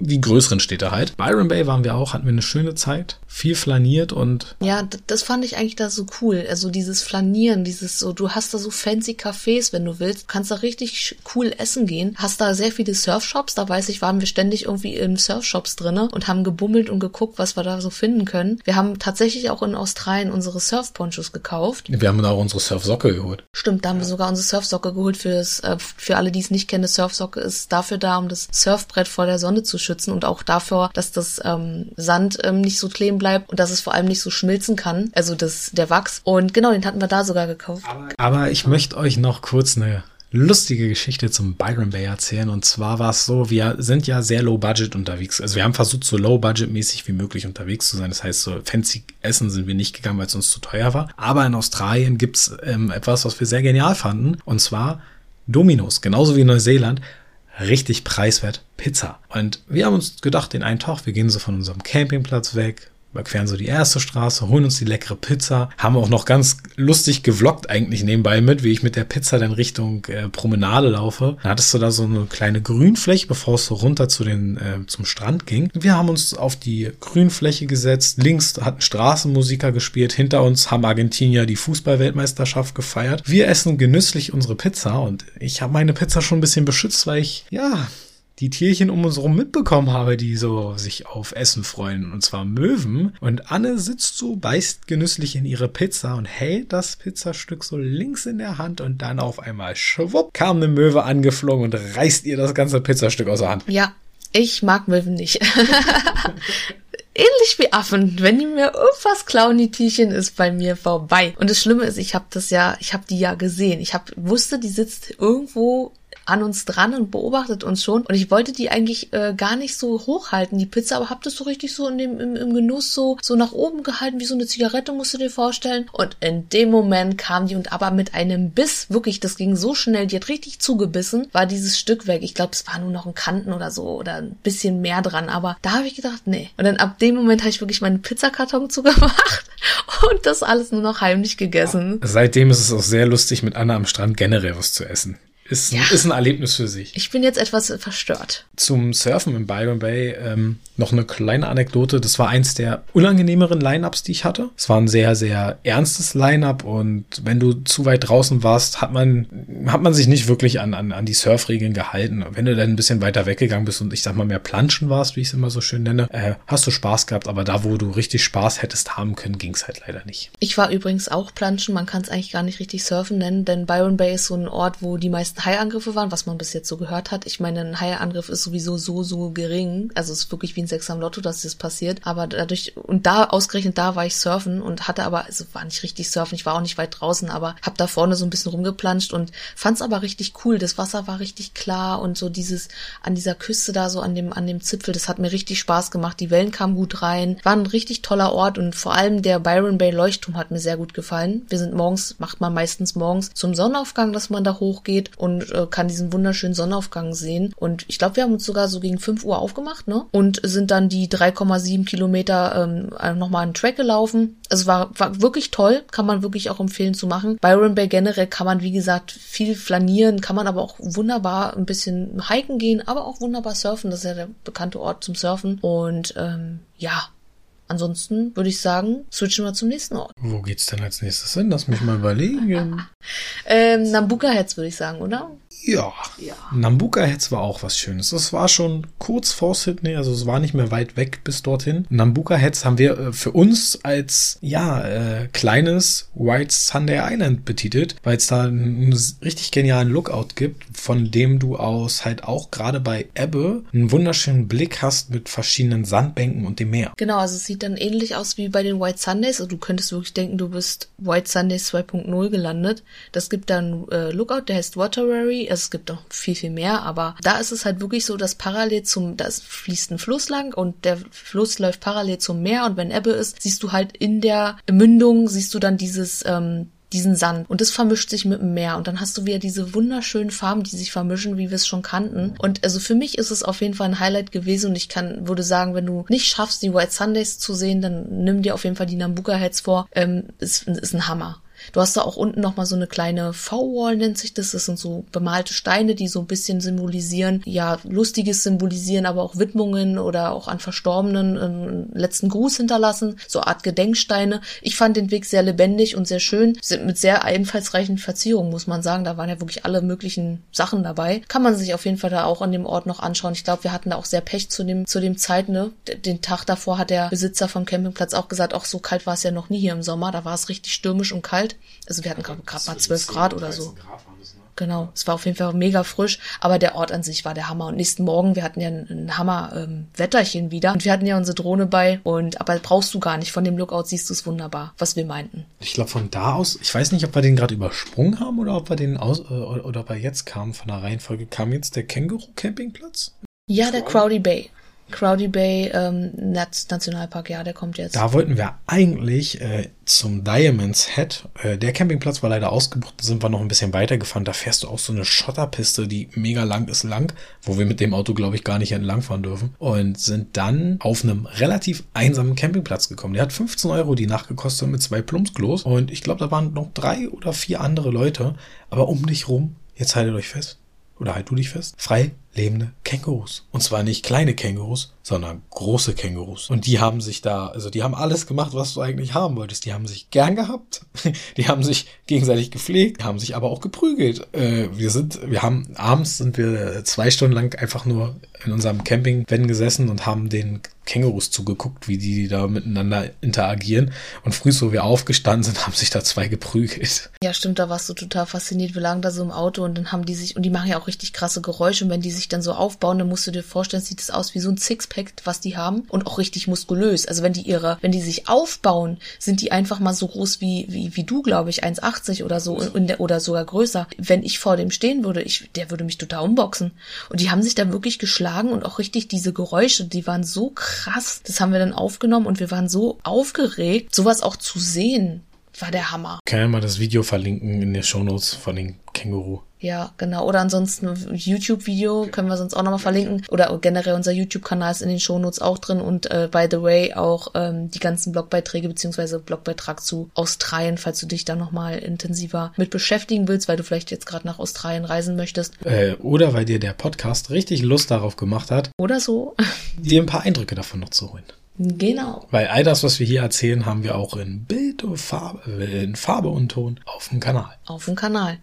die größeren Städte halt. Byron Bay waren wir auch, hatten wir eine schöne Zeit, viel flaniert und ja, das fand ich eigentlich da so cool. Also dieses Flanieren, dieses so, du hast da so fancy Cafés, wenn du willst, du kannst da richtig cool essen gehen, hast da sehr viele Surfshops. Da weiß ich, waren wir ständig irgendwie in Surfshops drinne und haben gebummelt und geguckt, was wir da so finden können. Wir haben tatsächlich auch in Australien Australien unsere Surfponchos gekauft. Wir haben da auch unsere Surfsocke geholt. Stimmt, da haben wir sogar unsere Surfsocke geholt. Fürs, äh, für alle, die es nicht kennen, eine Surfsocke ist dafür da, um das Surfbrett vor der Sonne zu schützen und auch dafür, dass das ähm, Sand ähm, nicht so kleben bleibt und dass es vor allem nicht so schmilzen kann. Also das, der Wachs. Und genau, den hatten wir da sogar gekauft. Aber, aber ich möchte euch noch kurz eine lustige Geschichte zum Byron Bay erzählen. Und zwar war es so, wir sind ja sehr low budget unterwegs. Also wir haben versucht, so low budget mäßig wie möglich unterwegs zu sein. Das heißt, so fancy essen sind wir nicht gegangen, weil es uns zu teuer war. Aber in Australien gibt's ähm, etwas, was wir sehr genial fanden. Und zwar Dominos, genauso wie in Neuseeland. Richtig preiswert Pizza. Und wir haben uns gedacht, den einen Tag, wir gehen so von unserem Campingplatz weg, überqueren so die erste Straße, holen uns die leckere Pizza, haben auch noch ganz lustig gevloggt eigentlich nebenbei mit, wie ich mit der Pizza dann Richtung äh, Promenade laufe. Dann hattest du da so eine kleine Grünfläche, bevor es so runter zu den, äh, zum Strand ging. Wir haben uns auf die Grünfläche gesetzt, links hatten Straßenmusiker gespielt, hinter uns haben Argentinier die Fußballweltmeisterschaft gefeiert. Wir essen genüsslich unsere Pizza und ich habe meine Pizza schon ein bisschen beschützt, weil ich, ja, die Tierchen um uns herum mitbekommen habe, die so sich auf Essen freuen, und zwar Möwen. Und Anne sitzt so, beißt genüsslich in ihre Pizza und hält das Pizzastück so links in der Hand und dann auf einmal schwupp kam eine Möwe angeflogen und reißt ihr das ganze Pizzastück aus der Hand. Ja, ich mag Möwen nicht. ähnlich wie Affen. Wenn die mir irgendwas klauen, die Tierchen, ist bei mir vorbei. Und das Schlimme ist, ich habe das ja, ich habe die ja gesehen. Ich hab, wusste, die sitzt irgendwo an uns dran und beobachtet uns schon. Und ich wollte die eigentlich äh, gar nicht so hochhalten, die Pizza, aber hab das so richtig so in dem, im, im Genuss so, so nach oben gehalten, wie so eine Zigarette, musst du dir vorstellen. Und in dem Moment kam die und aber mit einem Biss, wirklich, das ging so schnell, die hat richtig zugebissen, war dieses Stück weg. Ich glaube, es war nur noch ein Kanten oder so oder ein bisschen mehr dran, aber da habe ich gedacht, nee. Und dann ab dem Moment habe ich wirklich meinen Pizzakarton zugemacht und das alles nur noch heimlich gegessen. Seitdem ist es auch sehr lustig, mit Anna am Strand generell was zu essen ist, ja. ist ein Erlebnis für sich. Ich bin jetzt etwas verstört. Zum Surfen im Byron Bay ähm, noch eine kleine Anekdote. Das war eins der unangenehmeren Lineups, die ich hatte. Es war ein sehr, sehr ernstes Lineup und wenn du zu weit draußen warst, hat man, hat man sich nicht wirklich an, an, an die Surfregeln gehalten. Wenn du dann ein bisschen weiter weggegangen bist und ich sag mal mehr planschen warst, wie ich es immer so schön nenne, äh, hast du Spaß gehabt, aber da, wo du richtig Spaß hättest haben können, ging es halt leider nicht. Ich war übrigens auch planschen. Man kann es eigentlich gar nicht richtig surfen nennen, denn Byron Bay ist so ein Ort, wo die meisten Haiangriffe waren, was man bis jetzt so gehört hat. Ich meine, ein Haiangriff ist sowieso so, so gering. Also es ist wirklich wie ein Sechser am Lotto, dass das passiert. Aber dadurch, und da, ausgerechnet da war ich surfen und hatte aber, also war nicht richtig surfen, ich war auch nicht weit draußen, aber hab da vorne so ein bisschen rumgeplanscht und fand's aber richtig cool. Das Wasser war richtig klar und so dieses, an dieser Küste da, so an dem, an dem Zipfel, das hat mir richtig Spaß gemacht. Die Wellen kamen gut rein. War ein richtig toller Ort und vor allem der Byron Bay Leuchtturm hat mir sehr gut gefallen. Wir sind morgens, macht man meistens morgens zum Sonnenaufgang, dass man da hochgeht und äh, kann diesen wunderschönen Sonnenaufgang sehen. Und ich glaube, wir haben uns sogar so gegen 5 Uhr aufgemacht, ne? Und sind dann die 3,7 Kilometer ähm, nochmal einen Track gelaufen. Also war, war wirklich toll, kann man wirklich auch empfehlen zu machen. Byron Bay generell kann man, wie gesagt, viel flanieren, kann man aber auch wunderbar ein bisschen hiken gehen, aber auch wunderbar surfen. Das ist ja der bekannte Ort zum Surfen. Und ähm, ja, Ansonsten würde ich sagen, switchen wir zum nächsten Ort. Wo geht's denn als nächstes hin? Lass mich mal überlegen. ähm, Nambuka Heads würde ich sagen, oder? Ja. ja. Nambuka Heads war auch was Schönes. Das war schon kurz vor Sydney, also es war nicht mehr weit weg bis dorthin. Nambuka Heads haben wir äh, für uns als, ja, äh, kleines White Sunday Island betitelt, weil es da einen richtig genialen Lookout gibt, von dem du aus halt auch gerade bei Ebbe einen wunderschönen Blick hast mit verschiedenen Sandbänken und dem Meer. Genau, also es sieht dann ähnlich aus wie bei den White Sundays. Also du könntest wirklich denken, du bist White Sundays 2.0 gelandet. Das gibt dann äh, Lookout, der heißt Waterary es gibt noch viel, viel mehr, aber da ist es halt wirklich so, dass parallel zum, da fließt ein Fluss lang und der Fluss läuft parallel zum Meer und wenn Ebbe ist, siehst du halt in der Mündung, siehst du dann dieses, ähm, diesen Sand und das vermischt sich mit dem Meer und dann hast du wieder diese wunderschönen Farben, die sich vermischen, wie wir es schon kannten. Und also für mich ist es auf jeden Fall ein Highlight gewesen und ich kann, würde sagen, wenn du nicht schaffst, die White Sundays zu sehen, dann nimm dir auf jeden Fall die Nambuka Heads vor. Ähm, ist, ist ein Hammer. Du hast da auch unten nochmal so eine kleine V-Wall, nennt sich das. Das sind so bemalte Steine, die so ein bisschen symbolisieren, ja, Lustiges symbolisieren, aber auch Widmungen oder auch an Verstorbenen einen letzten Gruß hinterlassen. So Art Gedenksteine. Ich fand den Weg sehr lebendig und sehr schön. Sind mit sehr einfallsreichen Verzierungen, muss man sagen. Da waren ja wirklich alle möglichen Sachen dabei. Kann man sich auf jeden Fall da auch an dem Ort noch anschauen. Ich glaube, wir hatten da auch sehr Pech zu dem, zu dem Zeit, ne? Den Tag davor hat der Besitzer vom Campingplatz auch gesagt, auch so kalt war es ja noch nie hier im Sommer. Da war es richtig stürmisch und kalt. Also wir hatten gerade mal 12 Grad oder so. Grad Genau, es war auf jeden Fall mega frisch, aber der Ort an sich war der Hammer. Und nächsten Morgen, wir hatten ja ein, ein Hammer-Wetterchen ähm, wieder und wir hatten ja unsere Drohne bei und aber brauchst du gar nicht. Von dem Lookout siehst du es wunderbar, was wir meinten. Ich glaube von da aus, ich weiß nicht, ob wir den gerade übersprungen haben oder ob wir den aus äh, oder ob er jetzt kam von der Reihenfolge. Kam jetzt der Känguru-Campingplatz? Ja, der Crowdy Bay. Crowdy Bay ähm, Nationalpark, ja, der kommt jetzt. Da wollten wir eigentlich äh, zum Diamonds Head. Äh, der Campingplatz war leider ausgebucht, sind wir noch ein bisschen weitergefahren. Da fährst du auch so eine Schotterpiste, die mega lang ist lang, wo wir mit dem Auto, glaube ich, gar nicht entlangfahren dürfen. Und sind dann auf einem relativ einsamen Campingplatz gekommen. Der hat 15 Euro die Nacht gekostet mit zwei Plumpsklos. Und ich glaube, da waren noch drei oder vier andere Leute. Aber um dich rum, jetzt haltet euch fest, oder halt du dich fest, frei lebende Kängurus. Und zwar nicht kleine Kängurus, sondern große Kängurus. Und die haben sich da, also die haben alles gemacht, was du eigentlich haben wolltest. Die haben sich gern gehabt, die haben sich gegenseitig gepflegt, haben sich aber auch geprügelt. Äh, wir sind, wir haben, abends sind wir zwei Stunden lang einfach nur in unserem Camping-Van gesessen und haben den Kängurus zugeguckt, wie die da miteinander interagieren. Und früh, so wir aufgestanden sind, haben sich da zwei geprügelt. Ja, stimmt, da warst du total fasziniert. Wir lagen da so im Auto und dann haben die sich, und die machen ja auch richtig krasse Geräusche. Und wenn die sich dann so aufbauen, dann musst du dir vorstellen, sieht es aus wie so ein Sixpack, was die haben. Und auch richtig muskulös. Also wenn die ihre, wenn die sich aufbauen, sind die einfach mal so groß wie, wie, wie du, glaube ich, 1,80 oder so, der, oder sogar größer. Wenn ich vor dem stehen würde, ich, der würde mich total umboxen. Und die haben sich da wirklich geschlagen und auch richtig diese Geräusche, die waren so krass. Das haben wir dann aufgenommen und wir waren so aufgeregt, sowas auch zu sehen. War der Hammer. Kann ja mal das Video verlinken in den Shownotes von den Känguru. Ja, genau. Oder ansonsten YouTube-Video können wir sonst auch nochmal verlinken. Oder generell unser YouTube-Kanal ist in den Shownotes auch drin. Und äh, by the way auch ähm, die ganzen Blogbeiträge beziehungsweise Blogbeitrag zu Australien, falls du dich da nochmal intensiver mit beschäftigen willst, weil du vielleicht jetzt gerade nach Australien reisen möchtest. Äh, oder weil dir der Podcast richtig Lust darauf gemacht hat. Oder so. dir ein paar Eindrücke davon noch zu holen. Genau. Weil all das, was wir hier erzählen, haben wir auch in Bild und Farbe, in Farbe und Ton auf dem Kanal. Auf dem Kanal.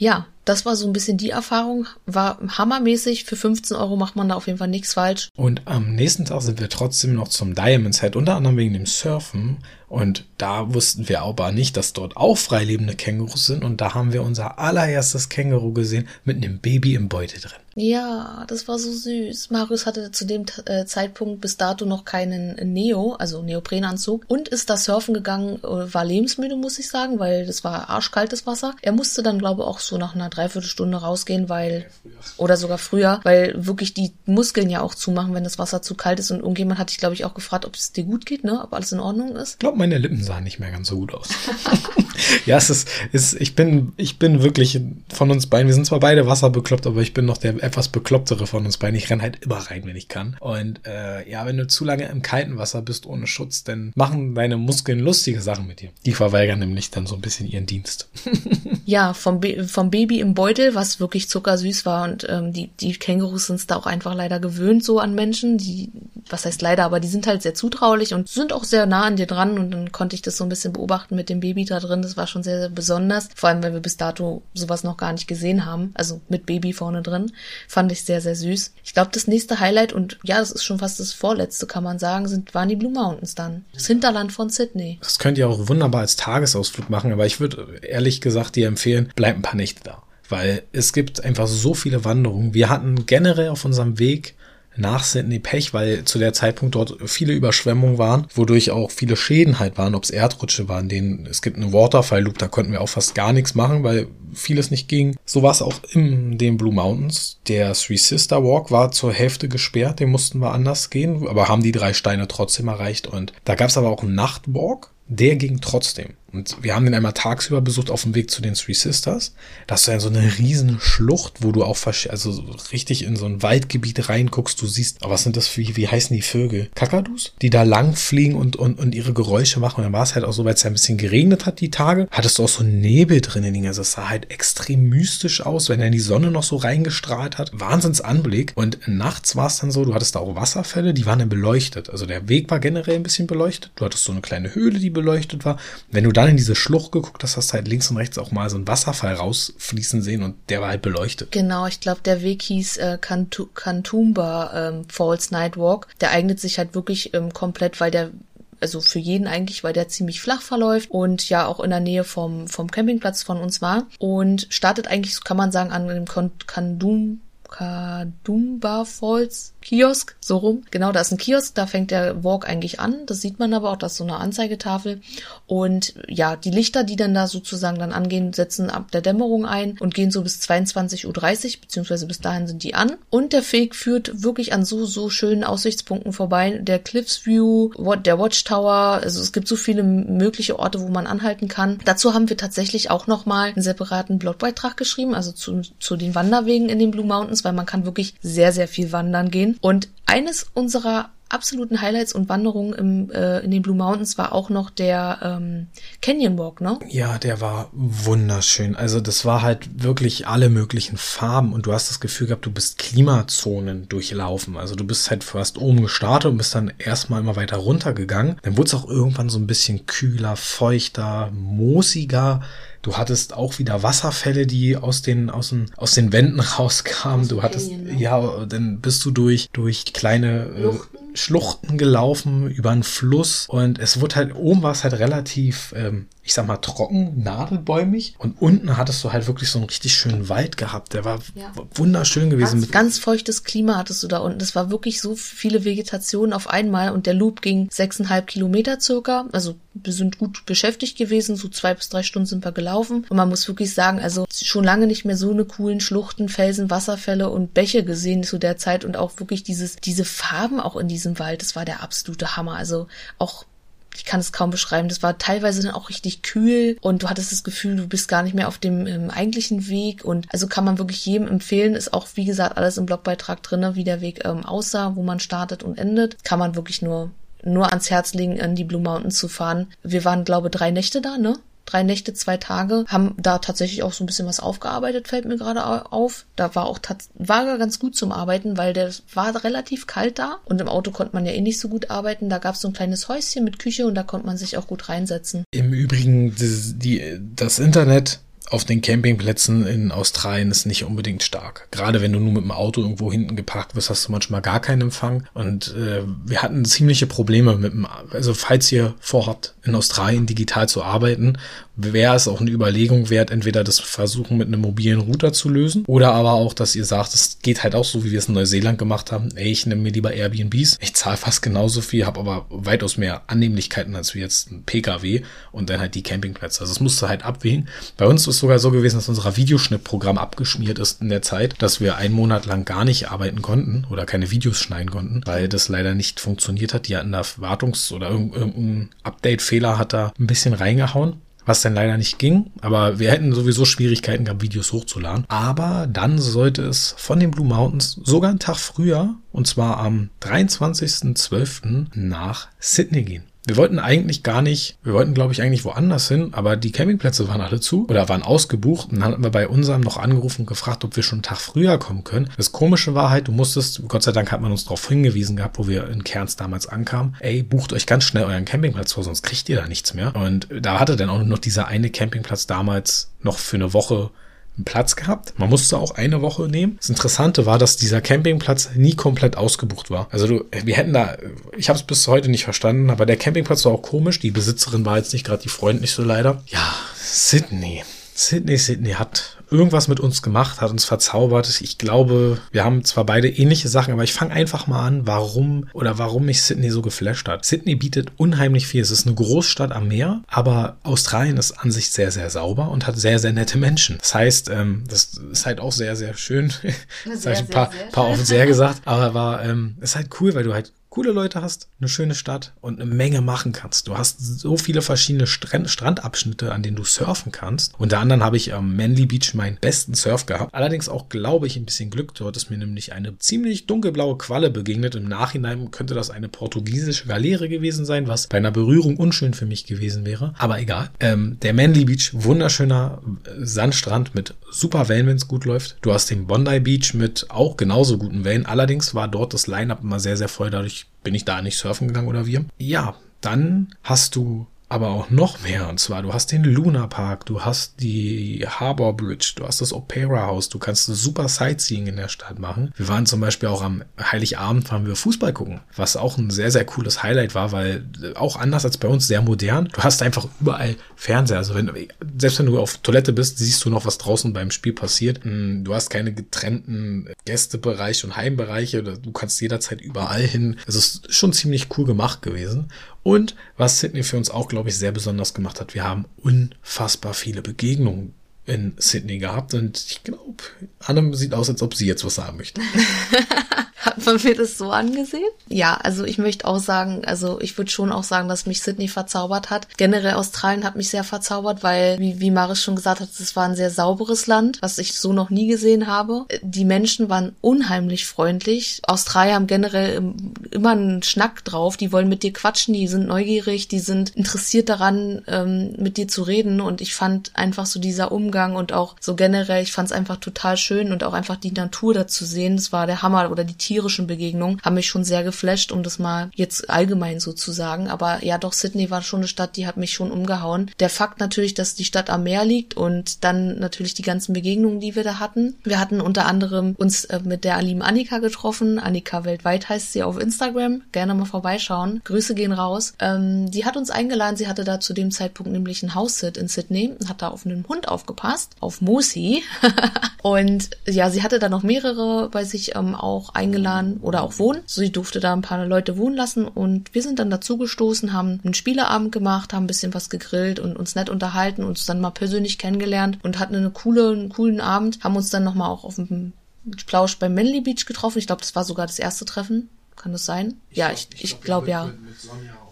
Ja, das war so ein bisschen die Erfahrung. War hammermäßig. Für 15 Euro macht man da auf jeden Fall nichts falsch. Und am nächsten Tag sind wir trotzdem noch zum Diamonds Head, unter anderem wegen dem Surfen. Und da wussten wir aber nicht, dass dort auch freilebende Kängurus sind. Und da haben wir unser allererstes Känguru gesehen mit einem Baby im Beutel drin. Ja, das war so süß. Marius hatte zu dem äh, Zeitpunkt bis dato noch keinen Neo, also Neoprenanzug, und ist da surfen gegangen, äh, war lebensmüde, muss ich sagen, weil das war arschkaltes Wasser. Er musste dann, glaube ich, auch so nach einer Dreiviertelstunde rausgehen, weil, oder sogar früher, weil wirklich die Muskeln ja auch zumachen, wenn das Wasser zu kalt ist. Und irgendjemand hatte ich, glaube ich, auch gefragt, ob es dir gut geht, ne? Ob alles in Ordnung ist. Ich glaube, meine Lippen sahen nicht mehr ganz so gut aus. ja, es ist, ist, ich bin, ich bin wirklich von uns beiden, wir sind zwar beide wasserbekloppt, aber ich bin noch der etwas beklopptere von uns beiden. Ich renne halt immer rein, wenn ich kann. Und äh, ja, wenn du zu lange im kalten Wasser bist ohne Schutz, dann machen deine Muskeln lustige Sachen mit dir. Die verweigern nämlich dann so ein bisschen ihren Dienst. ja, vom, Be vom Baby im Beutel, was wirklich zuckersüß war. Und ähm, die, die Kängurus sind es da auch einfach leider gewöhnt so an Menschen. Die, was heißt leider, aber die sind halt sehr zutraulich und sind auch sehr nah an dir dran. Und dann konnte ich das so ein bisschen beobachten mit dem Baby da drin. Das war schon sehr, sehr besonders. Vor allem, weil wir bis dato sowas noch gar nicht gesehen haben. Also mit Baby vorne drin. Fand ich sehr, sehr süß. Ich glaube, das nächste Highlight und ja, das ist schon fast das vorletzte, kann man sagen, sind, waren die Blue Mountains dann. Das Hinterland von Sydney. Das könnt ihr auch wunderbar als Tagesausflug machen, aber ich würde ehrlich gesagt dir empfehlen, bleib ein paar Nächte da. Weil es gibt einfach so viele Wanderungen. Wir hatten generell auf unserem Weg nach Sydney Pech, weil zu der Zeitpunkt dort viele Überschwemmungen waren, wodurch auch viele Schäden halt waren, ob es Erdrutsche waren, denen es gibt eine Waterfall Loop, da konnten wir auch fast gar nichts machen, weil vieles nicht ging. So war es auch in den Blue Mountains. Der Three Sister Walk war zur Hälfte gesperrt, den mussten wir anders gehen, aber haben die drei Steine trotzdem erreicht und da gab es aber auch einen Nachtwalk, der ging trotzdem. Und wir haben den einmal tagsüber besucht auf dem Weg zu den Three Sisters. Da hast du ja so eine riesen Schlucht, wo du auch also richtig in so ein Waldgebiet reinguckst. Du siehst, oh, was sind das für, wie heißen die Vögel? Kakadus? Die da lang fliegen und, und, und ihre Geräusche machen. Und dann war es halt auch so, weil es ja ein bisschen geregnet hat, die Tage, hattest du auch so Nebel drin in Also es sah halt extrem mystisch aus, wenn dann die Sonne noch so reingestrahlt hat. Wahnsinnsanblick. Und nachts war es dann so, du hattest da auch Wasserfälle, die waren dann beleuchtet. Also der Weg war generell ein bisschen beleuchtet. Du hattest so eine kleine Höhle, die beleuchtet war. Wenn du dann in diese Schlucht geguckt hast, hast halt links und rechts auch mal so einen Wasserfall rausfließen sehen und der war halt beleuchtet. Genau, ich glaube, der Weg hieß äh, Kantumba ähm, Falls Nightwalk. Der eignet sich halt wirklich ähm, komplett, weil der also für jeden eigentlich, weil der ziemlich flach verläuft und ja auch in der Nähe vom, vom Campingplatz von uns war und startet eigentlich, kann man sagen, an dem Kandum Kadumba Falls Kiosk, so rum. Genau, da ist ein Kiosk, da fängt der Walk eigentlich an. Das sieht man aber auch, das ist so eine Anzeigetafel. Und ja, die Lichter, die dann da sozusagen dann angehen, setzen ab der Dämmerung ein und gehen so bis 22.30 Uhr, beziehungsweise bis dahin sind die an. Und der Weg führt wirklich an so, so schönen Aussichtspunkten vorbei. Der Cliffs View, der Watchtower, also es gibt so viele mögliche Orte, wo man anhalten kann. Dazu haben wir tatsächlich auch nochmal einen separaten Blogbeitrag geschrieben, also zu, zu den Wanderwegen in den Blue Mountains, weil man kann wirklich sehr, sehr viel wandern gehen. Und eines unserer absoluten Highlights und Wanderungen im, äh, in den Blue Mountains war auch noch der ähm, Canyon Walk, ne? Ja, der war wunderschön. Also das war halt wirklich alle möglichen Farben und du hast das Gefühl gehabt, du bist Klimazonen durchlaufen. Also du bist halt fast oben gestartet und bist dann erstmal immer weiter runtergegangen. Dann wurde es auch irgendwann so ein bisschen kühler, feuchter, moosiger. Du hattest auch wieder Wasserfälle, die aus den, aus den, aus den Wänden rauskamen. Du hattest, ne? ja, dann bist du durch, durch kleine äh, Schluchten gelaufen, über einen Fluss und es wurde halt, oben war es halt relativ, ähm, ich sag mal, trocken, nadelbäumig. Und unten hattest du halt wirklich so einen richtig schönen Wald gehabt. Der war ja. wunderschön gewesen. Ganz, ganz, feuchtes Klima hattest du da unten. Es war wirklich so viele Vegetationen auf einmal und der Loop ging sechseinhalb Kilometer circa. Also wir sind gut beschäftigt gewesen. So zwei bis drei Stunden sind wir gelaufen. Und man muss wirklich sagen, also schon lange nicht mehr so eine coolen Schluchten, Felsen, Wasserfälle und Bäche gesehen zu der Zeit und auch wirklich dieses, diese Farben auch in diesem Wald. Das war der absolute Hammer. Also auch ich kann es kaum beschreiben. Das war teilweise dann auch richtig kühl und du hattest das Gefühl, du bist gar nicht mehr auf dem ähm, eigentlichen Weg. Und also kann man wirklich jedem empfehlen. Ist auch, wie gesagt, alles im Blogbeitrag drinne, wie der Weg ähm, aussah, wo man startet und endet. Kann man wirklich nur nur ans Herz legen, in die Blue Mountains zu fahren. Wir waren, glaube drei Nächte da, ne? Drei Nächte, zwei Tage, haben da tatsächlich auch so ein bisschen was aufgearbeitet, fällt mir gerade auf. Da war auch war ganz gut zum Arbeiten, weil der war relativ kalt da und im Auto konnte man ja eh nicht so gut arbeiten. Da gab es so ein kleines Häuschen mit Küche und da konnte man sich auch gut reinsetzen. Im Übrigen, das, die, das Internet auf den Campingplätzen in Australien ist nicht unbedingt stark. Gerade wenn du nur mit dem Auto irgendwo hinten geparkt wirst, hast du manchmal gar keinen Empfang. Und äh, wir hatten ziemliche Probleme mit dem, also falls ihr vorhabt, in Australien digital zu arbeiten wäre es auch eine Überlegung wert, entweder das Versuchen mit einem mobilen Router zu lösen oder aber auch, dass ihr sagt, es geht halt auch so, wie wir es in Neuseeland gemacht haben. Ey, ich nehme mir lieber Airbnbs. Ich zahle fast genauso viel, habe aber weitaus mehr Annehmlichkeiten als wie jetzt ein PKW und dann halt die Campingplätze. Also es musste halt abwägen. Bei uns ist sogar so gewesen, dass unser Videoschnittprogramm abgeschmiert ist in der Zeit, dass wir einen Monat lang gar nicht arbeiten konnten oder keine Videos schneiden konnten, weil das leider nicht funktioniert hat. Die hatten da Wartungs- oder irgendein Update-Fehler hat da ein bisschen reingehauen was dann leider nicht ging. Aber wir hätten sowieso Schwierigkeiten gehabt, Videos hochzuladen. Aber dann sollte es von den Blue Mountains sogar einen Tag früher, und zwar am 23.12. nach Sydney gehen. Wir wollten eigentlich gar nicht, wir wollten glaube ich eigentlich woanders hin, aber die Campingplätze waren alle zu oder waren ausgebucht. Und dann hatten wir bei unserem noch angerufen und gefragt, ob wir schon einen Tag früher kommen können. Das Komische war halt, du musstest, Gott sei Dank hat man uns darauf hingewiesen gehabt, wo wir in Kerns damals ankamen, ey, bucht euch ganz schnell euren Campingplatz vor, sonst kriegt ihr da nichts mehr. Und da hatte dann auch noch dieser eine Campingplatz damals noch für eine Woche Platz gehabt. Man musste auch eine Woche nehmen. Das Interessante war, dass dieser Campingplatz nie komplett ausgebucht war. Also du, wir hätten da, ich habe es bis heute nicht verstanden, aber der Campingplatz war auch komisch. Die Besitzerin war jetzt nicht gerade die freundlichste leider. Ja, Sydney. Sydney, Sydney hat irgendwas mit uns gemacht, hat uns verzaubert. Ich glaube, wir haben zwar beide ähnliche Sachen, aber ich fange einfach mal an, warum oder warum mich Sydney so geflasht hat. Sydney bietet unheimlich viel. Es ist eine Großstadt am Meer, aber Australien ist an sich sehr, sehr sauber und hat sehr, sehr nette Menschen. Das heißt, ähm, das ist halt auch sehr, sehr schön. Sehr, das habe ich ein paar, sehr, paar oft sehr gesagt, aber war, ähm, ist halt cool, weil du halt coole Leute hast, eine schöne Stadt und eine Menge machen kannst. Du hast so viele verschiedene Strand Strandabschnitte, an denen du surfen kannst. Unter anderem habe ich am Manly Beach meinen besten Surf gehabt. Allerdings auch, glaube ich, ein bisschen Glück. Dort ist mir nämlich eine ziemlich dunkelblaue Qualle begegnet. Im Nachhinein könnte das eine portugiesische Galeere gewesen sein, was bei einer Berührung unschön für mich gewesen wäre. Aber egal. Ähm, der Manly Beach, wunderschöner äh, Sandstrand mit super Wellen, wenn es gut läuft. Du hast den Bondi Beach mit auch genauso guten Wellen. Allerdings war dort das Line-Up immer sehr, sehr voll. Dadurch bin ich da nicht surfen gegangen oder wir. Ja, dann hast du aber auch noch mehr. Und zwar, du hast den Luna Park, du hast die Harbor Bridge, du hast das Opera House, du kannst super Sightseeing in der Stadt machen. Wir waren zum Beispiel auch am Heiligabend, waren wir Fußball gucken, was auch ein sehr, sehr cooles Highlight war, weil auch anders als bei uns sehr modern. Du hast einfach überall Fernseher. Also wenn, selbst wenn du auf Toilette bist, siehst du noch, was draußen beim Spiel passiert. Hm, du hast keine getrennten Gästebereiche und Heimbereiche. Du kannst jederzeit überall hin. Es ist schon ziemlich cool gemacht gewesen. Und was Sydney für uns auch, glaube ich, sehr besonders gemacht hat, wir haben unfassbar viele Begegnungen in Sydney gehabt und ich glaube, Anne sieht aus, als ob sie jetzt was sagen möchte. Hat man mir das so angesehen? Ja, also ich möchte auch sagen, also ich würde schon auch sagen, dass mich Sydney verzaubert hat. Generell Australien hat mich sehr verzaubert, weil, wie, wie Maris schon gesagt hat, es war ein sehr sauberes Land, was ich so noch nie gesehen habe. Die Menschen waren unheimlich freundlich. Australier haben generell immer einen Schnack drauf. Die wollen mit dir quatschen, die sind neugierig, die sind interessiert daran, ähm, mit dir zu reden. Und ich fand einfach so dieser Umgang und auch so generell, ich fand es einfach total schön und auch einfach die Natur dazu sehen. Das war der Hammer oder die tierischen Begegnungen haben mich schon sehr geflasht, um das mal jetzt allgemein so zu sagen. Aber ja, doch, Sydney war schon eine Stadt, die hat mich schon umgehauen. Der Fakt natürlich, dass die Stadt am Meer liegt und dann natürlich die ganzen Begegnungen, die wir da hatten. Wir hatten unter anderem uns äh, mit der Alim Annika getroffen. Annika weltweit heißt sie auf Instagram. Gerne mal vorbeischauen. Grüße gehen raus. Ähm, die hat uns eingeladen. Sie hatte da zu dem Zeitpunkt nämlich ein Haussit in Sydney und hat da auf einen Hund aufgepasst, auf Mosi. und ja, sie hatte da noch mehrere bei sich ähm, auch eingeladen eingeladen oder auch wohnen. Sie durfte da ein paar Leute wohnen lassen und wir sind dann dazugestoßen, haben einen Spieleabend gemacht, haben ein bisschen was gegrillt und uns nett unterhalten, uns dann mal persönlich kennengelernt und hatten eine coole, einen coolen Abend, haben uns dann nochmal auch auf dem Plausch beim Manly Beach getroffen. Ich glaube, das war sogar das erste Treffen. Kann das sein? Ich ja, glaub, ich, ich, glaube glaub, ja. Mit, mit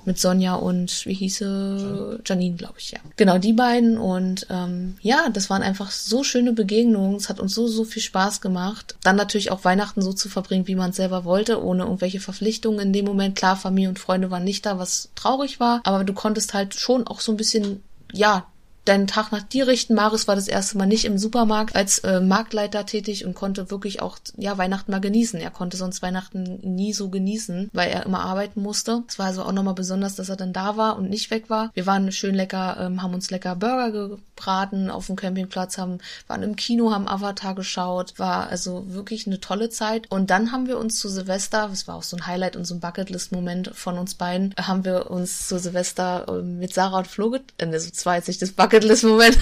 mit Sonja und wie hieße Janine, glaube ich, ja. Genau, die beiden. Und ähm, ja, das waren einfach so schöne Begegnungen. Es hat uns so, so viel Spaß gemacht. Dann natürlich auch Weihnachten so zu verbringen, wie man es selber wollte, ohne irgendwelche Verpflichtungen in dem Moment. Klar, Familie und Freunde waren nicht da, was traurig war, aber du konntest halt schon auch so ein bisschen ja, deinen Tag nach dir richten. Maris war das erste Mal nicht im Supermarkt als äh, Marktleiter tätig und konnte wirklich auch ja Weihnachten mal genießen. Er konnte sonst Weihnachten nie so genießen, weil er immer arbeiten musste. Es war also auch nochmal besonders, dass er dann da war und nicht weg war. Wir waren schön lecker, ähm, haben uns lecker Burger gebraten auf dem Campingplatz, haben waren im Kino, haben Avatar geschaut. War also wirklich eine tolle Zeit. Und dann haben wir uns zu Silvester, das war auch so ein Highlight und so ein Bucketlist-Moment von uns beiden, haben wir uns zu Silvester äh, mit Sarah und Flo, äh, ne, so zwei sich das Bucket Bucketlist-Moment.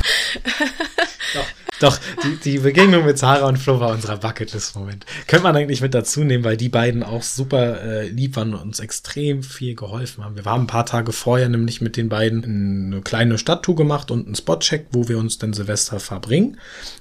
Doch, doch die, die Begegnung mit Sarah und Flo war unser Bucketlist-Moment. Könnte man eigentlich mit dazu nehmen, weil die beiden auch super äh, lieb waren und uns extrem viel geholfen haben. Wir haben ein paar Tage vorher nämlich mit den beiden eine kleine Stadttour gemacht und einen Spotcheck, wo wir uns dann Silvester verbringen.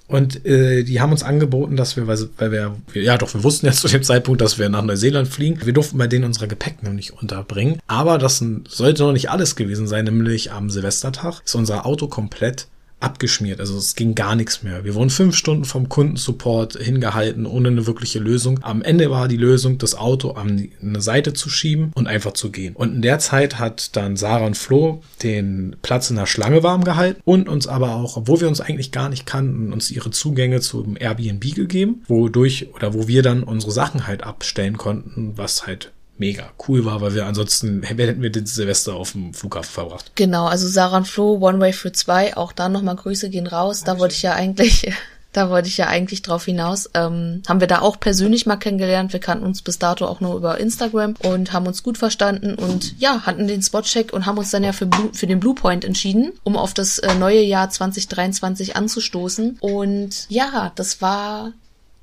Und äh, die haben uns angeboten, dass wir, weil, wir, ja doch, wir wussten jetzt zu dem Zeitpunkt, dass wir nach Neuseeland fliegen. Wir durften bei denen unsere Gepäck noch nicht unterbringen. Aber das sollte noch nicht alles gewesen sein, nämlich am Silvestertag ist unser Auto komplett abgeschmiert. Also es ging gar nichts mehr. Wir wurden fünf Stunden vom Kundensupport hingehalten, ohne eine wirkliche Lösung. Am Ende war die Lösung, das Auto an eine Seite zu schieben und einfach zu gehen. Und in der Zeit hat dann Sarah und Flo den Platz in der Schlange warm gehalten und uns aber auch, obwohl wir uns eigentlich gar nicht kannten, uns ihre Zugänge zum Airbnb gegeben, wodurch oder wo wir dann unsere Sachen halt abstellen konnten, was halt mega cool war, weil wir ansonsten hätten wir den Silvester auf dem Flughafen verbracht. Genau, also Sarah und Flo, One Way für zwei, auch da nochmal Grüße gehen raus. Da wollte ich ja eigentlich, da wollte ich ja eigentlich drauf hinaus. Ähm, haben wir da auch persönlich mal kennengelernt. Wir kannten uns bis dato auch nur über Instagram und haben uns gut verstanden und ja, hatten den Spotcheck und haben uns dann ja für, Blue, für den Blue Point entschieden, um auf das äh, neue Jahr 2023 anzustoßen. Und ja, das war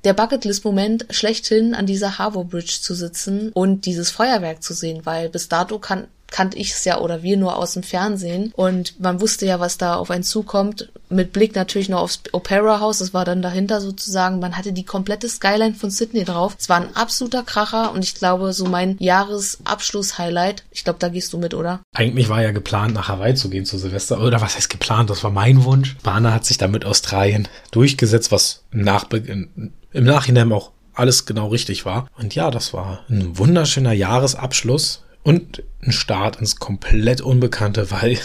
der Bucketlist-Moment schlechthin an dieser Harbour Bridge zu sitzen und dieses Feuerwerk zu sehen, weil bis dato kann, kannte ich es ja oder wir nur aus dem Fernsehen und man wusste ja, was da auf einen zukommt. Mit Blick natürlich noch aufs Opera House, das war dann dahinter sozusagen. Man hatte die komplette Skyline von Sydney drauf. Es war ein absoluter Kracher und ich glaube, so mein Jahresabschluss-Highlight. Ich glaube, da gehst du mit, oder? Eigentlich war ja geplant, nach Hawaii zu gehen zu Silvester. Oder was heißt geplant? Das war mein Wunsch. Bana hat sich damit Australien durchgesetzt, was im, Nachbe im Nachhinein auch alles genau richtig war. Und ja, das war ein wunderschöner Jahresabschluss und ein Start ins komplett Unbekannte, weil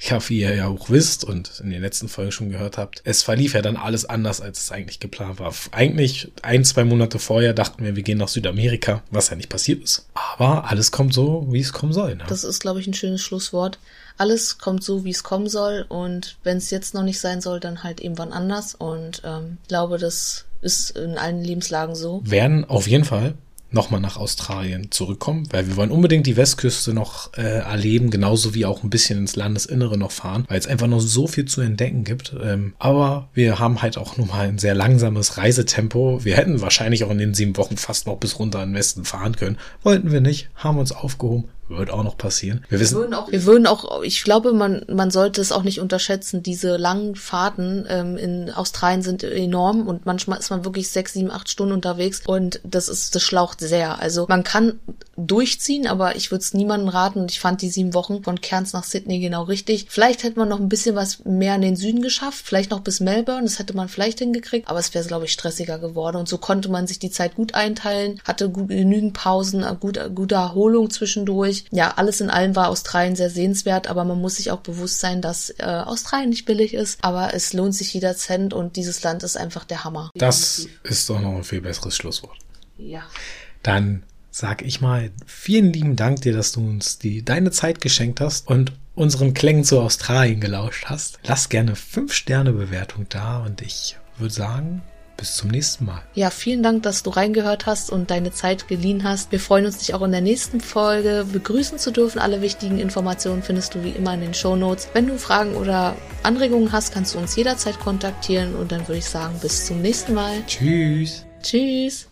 ja, wie ihr ja auch wisst und in den letzten Folgen schon gehört habt, es verlief ja dann alles anders, als es eigentlich geplant war. Eigentlich ein, zwei Monate vorher dachten wir, wir gehen nach Südamerika, was ja nicht passiert ist. Aber alles kommt so, wie es kommen soll. Ne? Das ist, glaube ich, ein schönes Schlusswort. Alles kommt so, wie es kommen soll und wenn es jetzt noch nicht sein soll, dann halt irgendwann anders. Und ähm, glaube, das ist in allen Lebenslagen so. Werden auf jeden Fall nochmal nach Australien zurückkommen, weil wir wollen unbedingt die Westküste noch äh, erleben, genauso wie auch ein bisschen ins Landesinnere noch fahren, weil es einfach noch so viel zu entdecken gibt. Ähm, aber wir haben halt auch nun mal ein sehr langsames Reisetempo. Wir hätten wahrscheinlich auch in den sieben Wochen fast noch bis runter in den Westen fahren können. Wollten wir nicht, haben uns aufgehoben, wird auch noch passieren. Wir wissen. Wir würden auch, wir würden auch ich glaube, man, man sollte es auch nicht unterschätzen. Diese langen Fahrten ähm, in Australien sind enorm und manchmal ist man wirklich sechs, sieben, acht Stunden unterwegs und das ist, das schlaucht sehr. Also man kann durchziehen, aber ich würde es niemandem raten und ich fand die sieben Wochen von Cairns nach Sydney genau richtig. Vielleicht hätte man noch ein bisschen was mehr in den Süden geschafft, vielleicht noch bis Melbourne, das hätte man vielleicht hingekriegt, aber es wäre, glaube ich, stressiger geworden und so konnte man sich die Zeit gut einteilen, hatte gut, genügend Pausen, gut, gute Erholung zwischendurch natürlich, ja, alles in allem war Australien sehr sehenswert, aber man muss sich auch bewusst sein, dass äh, Australien nicht billig ist, aber es lohnt sich jeder Cent und dieses Land ist einfach der Hammer. Das ist doch noch ein viel besseres Schlusswort. Ja. Dann sag ich mal vielen lieben Dank dir, dass du uns die, deine Zeit geschenkt hast und unseren Klängen zu Australien gelauscht hast. Lass gerne 5 Sterne Bewertung da und ich würde sagen, bis zum nächsten Mal. Ja, vielen Dank, dass du reingehört hast und deine Zeit geliehen hast. Wir freuen uns, dich auch in der nächsten Folge begrüßen zu dürfen. Alle wichtigen Informationen findest du wie immer in den Show Notes. Wenn du Fragen oder Anregungen hast, kannst du uns jederzeit kontaktieren und dann würde ich sagen, bis zum nächsten Mal. Tschüss. Tschüss.